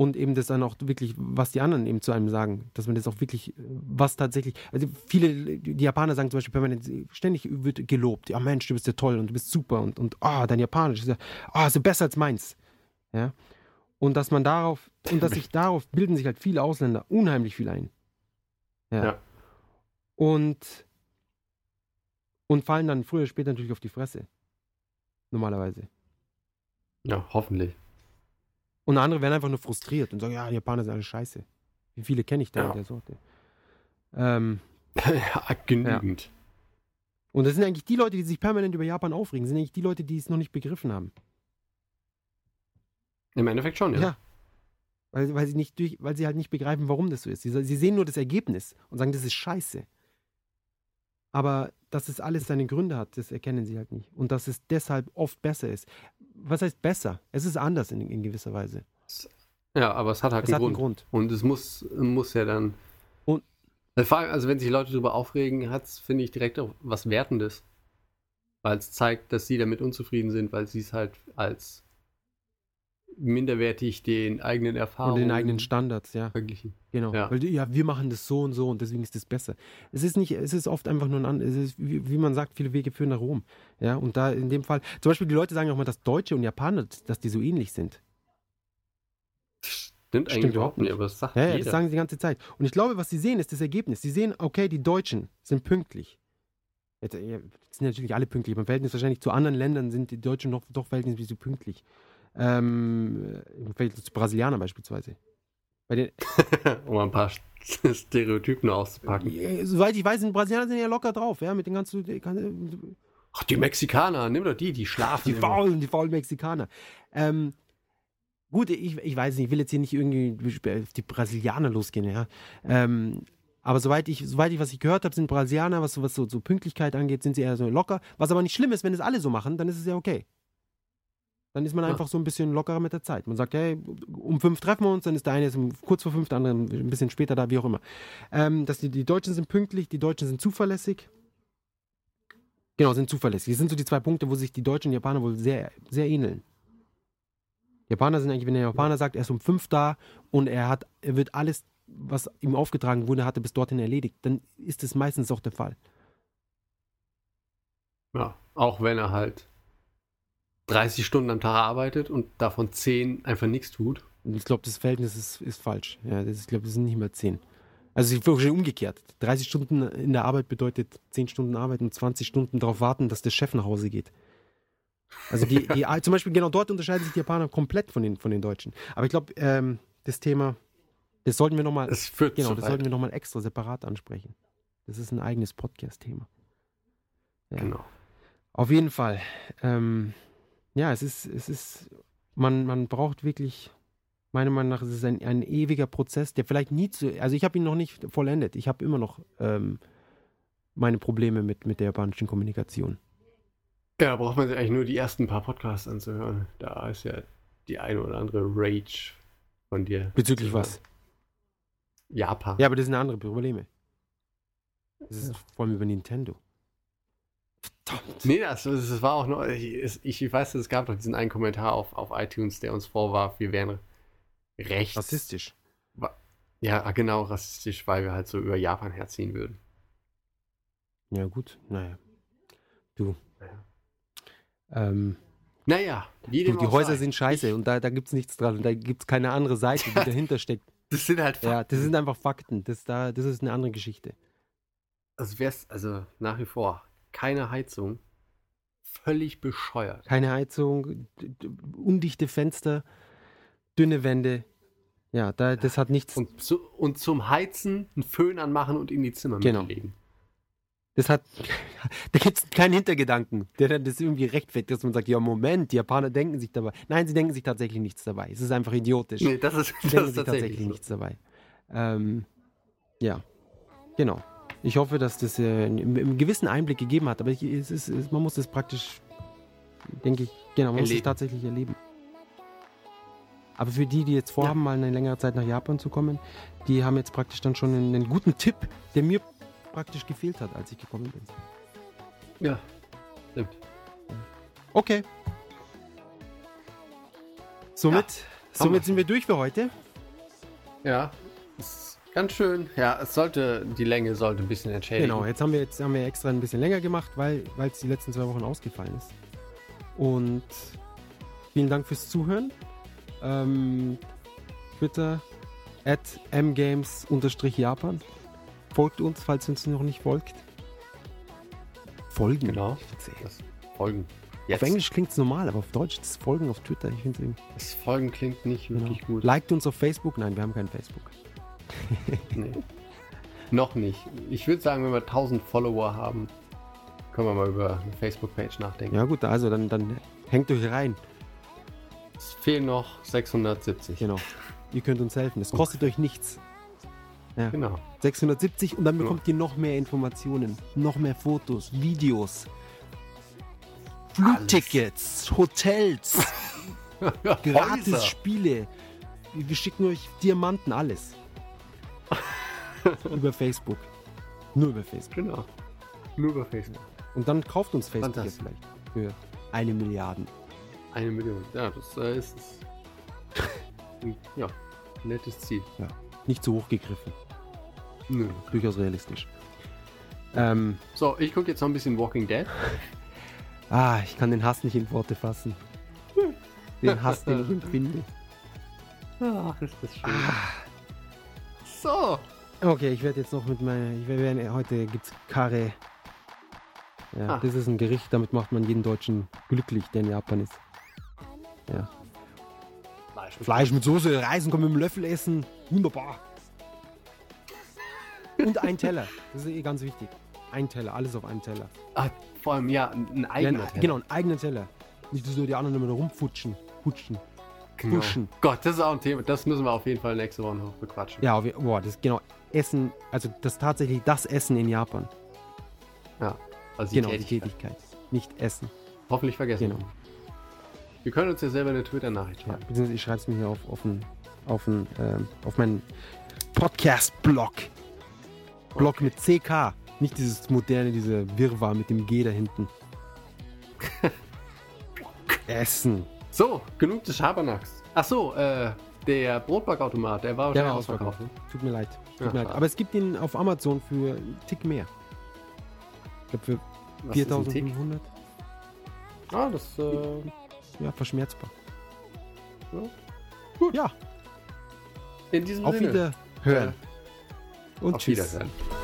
und eben das dann auch wirklich, was die anderen eben zu einem sagen, dass man das auch wirklich, was tatsächlich, also viele, die Japaner sagen zum Beispiel permanent, ständig wird gelobt, ja Mensch, du bist ja toll und du bist super und, und ah, dein Japanisch ist ja, ah, ist ja besser als meins. Ja. Und dass man darauf, und dass sich darauf bilden sich halt viele Ausländer unheimlich viel ein. Ja. Ja. Und, und fallen dann früher oder später natürlich auf die Fresse. Normalerweise. Ja, hoffentlich. Und andere werden einfach nur frustriert und sagen, ja, Japaner sind alle scheiße. Wie viele kenne ich da Ja. in der Sorte? Ähm, ja, genügend. und das sind eigentlich die Leute, die sich permanent über Japan aufregen, sind eigentlich die Leute, die es noch nicht begriffen haben. Im Endeffekt schon, ja. Ja. Weil, weil, sie nicht durch, weil sie halt nicht begreifen, warum das so ist. Sie, sie sehen nur das Ergebnis und sagen, das ist scheiße. Aber dass es alles seine Gründe hat, das erkennen sie halt nicht. Und dass es deshalb oft besser ist. Was heißt besser? Es ist anders in, in gewisser Weise. Ja, aber es hat halt Es einen, hat einen Grund. Grund. Und es muss, muss ja dann. Und- also wenn sich Leute darüber aufregen, hat es, finde ich, direkt auch was Wertendes. Weil es zeigt, dass sie damit unzufrieden sind, weil sie es halt als minderwertig den eigenen Und Erfahrungen den eigenen Standards, ja. verglichen. Genau. Ja. Weil ja, wir machen das so und so und deswegen ist das besser. Es ist nicht, es ist oft einfach nur ein es ist, wie, wie man sagt, viele Wege führen nach Rom. Ja, und da in dem Fall, zum Beispiel die Leute sagen auch mal, dass Deutsche und Japaner, dass die so ähnlich sind. Stimmt eigentlich Stimmt überhaupt nicht, aber das sagt Ja, ja, jeder. das sagen sie die ganze Zeit. Und ich glaube, was sie sehen, ist das Ergebnis. Sie sehen, okay, die Deutschen sind pünktlich. Jetzt, äh, sind natürlich alle pünktlich. Im Verhältnis wahrscheinlich zu anderen Ländern sind die Deutschen doch, doch verhältnismäßig pünktlich. Ähm, Im Verhältnis zu Brasilianern beispielsweise. Um ein paar Stereotypen auszupacken. Soweit ich weiß, sind Brasilianer sind ja locker drauf, ja, mit den ganzen, die, Ach, die Mexikaner, nimm doch die, die schlafen. die faulen, die faulen Mexikaner. Ähm, gut, ich, ich weiß nicht, ich will jetzt hier nicht irgendwie auf die Brasilianer losgehen, ja. Ähm, aber soweit ich, soweit ich was ich gehört habe, sind Brasilianer, was, was so, so Pünktlichkeit angeht, sind sie eher so locker. Was aber nicht schlimm ist, wenn es alle so machen, dann ist es ja okay. Dann ist man einfach so ein bisschen lockerer mit der Zeit. Man sagt, hey, um fünf treffen wir uns, dann ist der eine um kurz vor fünf, der andere ein bisschen später da, wie auch immer. Ähm, dass die, die Deutschen sind pünktlich, die Deutschen sind zuverlässig. Genau, sind zuverlässig. Das sind so die zwei Punkte, wo sich die Deutschen und Japaner wohl sehr, sehr ähneln. Japaner sind eigentlich, wenn der Japaner sagt, er ist um fünf da und er hat, er wird alles, was ihm aufgetragen wurde, hat er bis dorthin erledigt, dann ist es meistens auch der Fall. Ja, auch wenn er halt 30 Stunden am Tag arbeitet und davon 10 einfach nichts tut. Ich glaube, das Verhältnis ist, ist falsch. Ja, das, ich glaube, das sind nicht mehr zehn. Also ich wirklich umgekehrt. 30 Stunden in der Arbeit bedeutet 10 Stunden Arbeit und 20 Stunden darauf warten, dass der Chef nach Hause geht. Also die, die zum Beispiel genau dort unterscheiden sich die Japaner komplett von den, von den Deutschen. Aber ich glaube, ähm, das Thema, das sollten wir nochmal, Es genau, zu das weit. sollten wir nochmal extra separat ansprechen. Das ist ein eigenes Podcast-Thema. Ja. Genau. Auf jeden Fall. Ähm, ja, es ist, es ist, man, man braucht wirklich, meiner Meinung nach, es ist ein, ein ewiger Prozess, der vielleicht nie zu, also ich habe ihn noch nicht vollendet. Ich habe immer noch ähm, meine Probleme mit, mit der japanischen Kommunikation. Ja, da braucht man sich eigentlich nur die ersten paar Podcasts anzuhören. Da ist ja die eine oder andere Rage von dir. Bezüglich Ja. was? Japan. Ja, aber das sind andere Probleme. Das ist vor allem über Nintendo. Verdammt. Nee, das, das war auch noch. Ich, ich weiß, es gab doch diesen einen Kommentar auf, auf iTunes, der uns vorwarf, wir wären rechts. Rassistisch. Ja, genau, rassistisch, weil wir halt so über Japan herziehen würden. Ja, gut. Naja. Du. Naja. Ähm, Naja, du die Häuser sei. sind scheiße und da, da gibt es nichts dran. Und da gibt es keine andere Seite, die dahinter steckt. Das sind halt Ja, Fakten. das sind einfach Fakten. Das, da, das ist eine andere Geschichte. Also wär's, also nach wie vor, keine Heizung. Völlig bescheuert. Keine Heizung, undichte Fenster, dünne Wände. Ja, da, das hat nichts. Und, zu, und zum Heizen einen Föhn anmachen und in die Zimmer Genau. mitlegen. Das hat. Da gibt es keinen Hintergedanken, der dann das irgendwie rechtfertigt, dass man sagt: Ja, Moment, die Japaner denken sich dabei. Nein, sie denken sich tatsächlich nichts dabei. Es ist einfach idiotisch. Nee, das ist, Sie das denken ist sich tatsächlich tatsächlich so. nichts dabei. Ähm, ja, genau. Ich hoffe, dass das äh, einen, gewissen Einblick gegeben hat, aber ich, es ist, es, man muss das praktisch, denke ich, genau, man muss es Erleben. tatsächlich erleben. Aber für die, die jetzt vorhaben, mal eine längere Zeit nach Japan zu kommen, die haben jetzt praktisch dann schon einen, einen guten Tipp, der mir praktisch gefehlt hat, als ich gekommen bin. Ja, stimmt. Okay. Somit, somit wir. sind wir durch für heute. Ja, ganz schön. Ja, es sollte, die Länge sollte ein bisschen entschädigen. Genau, jetzt haben wir jetzt haben wir extra ein bisschen länger gemacht, weil es die letzten zwei Wochen ausgefallen ist. Und vielen Dank fürs Zuhören. Ähm, Twitter at mgames-japan. Folgt uns, falls ihr uns noch nicht folgt. Folgen. Genau. Das Folgen. Auf Jetzt. Englisch klingt es normal, aber auf Deutsch das Folgen auf Twitter. Ich finde es Das Folgen klingt nicht wirklich gut. Liked uns auf Facebook. Nein, wir haben kein Facebook. Nee. Noch nicht. Ich würde sagen, wenn wir 1000 Follower haben, können wir mal über eine Facebook-Page nachdenken. Ja gut, also dann, dann hängt euch rein. Es fehlen noch 670. Genau. Ihr könnt uns helfen. Es kostet euch nichts. Genau. 670 und dann Ja. bekommt ihr noch mehr Informationen, noch mehr Fotos, Videos, Flugtickets, Hotels, gratis. Spiele. Wir schicken euch Diamanten, alles. über Facebook. Nur über Facebook. Genau. Nur über Facebook. Und dann kauft uns Facebook jetzt vielleicht für eine Milliarde. Eine Million. Ja, das äh, ist ein, ja, nettes Ziel. Nicht zu hoch gegriffen. Nö. Durchaus realistisch. Ähm, So, ich gucke jetzt noch ein bisschen Walking Dead. ah, ich kann den Hass nicht in Worte fassen. Den Hass, den ich empfinde. Ach, ist das schön. Ah. So. Okay, ich werde jetzt noch mit meiner. Ich werde, heute gibt's Kare. Ja, Ah. das ist ein Gericht, damit macht man jeden Deutschen glücklich, der in Japan ist. Ja. Nice. Fleisch mit Soße, Reisen kann man mit dem Löffel essen. Wunderbar. Und ein Teller. Das ist eh ganz wichtig. Ein Teller, alles auf einem Teller. Ah, vor allem, ja, ein ein Ja, eigener ein, Teller. genau, ein eigener Teller. Nicht, dass nur die anderen immer da rumfutschen. Futschen. Genau. Gott, das ist auch ein Thema. Das müssen wir auf jeden Fall nächste Woche noch bequatschen. Ja, wir, boah, das ist genau Essen, also das tatsächlich das Essen in Japan. Ja. Also die genau, Tätigkeit. die Tätigkeit. Nicht Essen. Hoffentlich vergessen. Genau. Wir können uns ja selber eine Twitter-Nachricht Ja, schreiben. beziehungsweise ich schreibe es mir hier auf, auf, ein, auf, ein, ähm, auf meinen Podcast-Blog. Blog mit CK. Nicht dieses moderne, diese Wirrwarr mit dem G da hinten. Essen. So, genug des Schabernacks. Ach so, äh, der Brotbackautomat, der war Der wahrscheinlich war ausverkauft. ausverkauft. Tut mir leid. Tut Ja, mir leid. Aber es gibt ihn auf Amazon für einen Tick mehr. Ich glaube für Was ist ein Tick? 4500. Ah, das, äh, Ja, verschmerzbar. Ja. Gut. Ja, in diesem auf Sinne. Wiederhören. Und Auf tschüss. Wiedersehen. We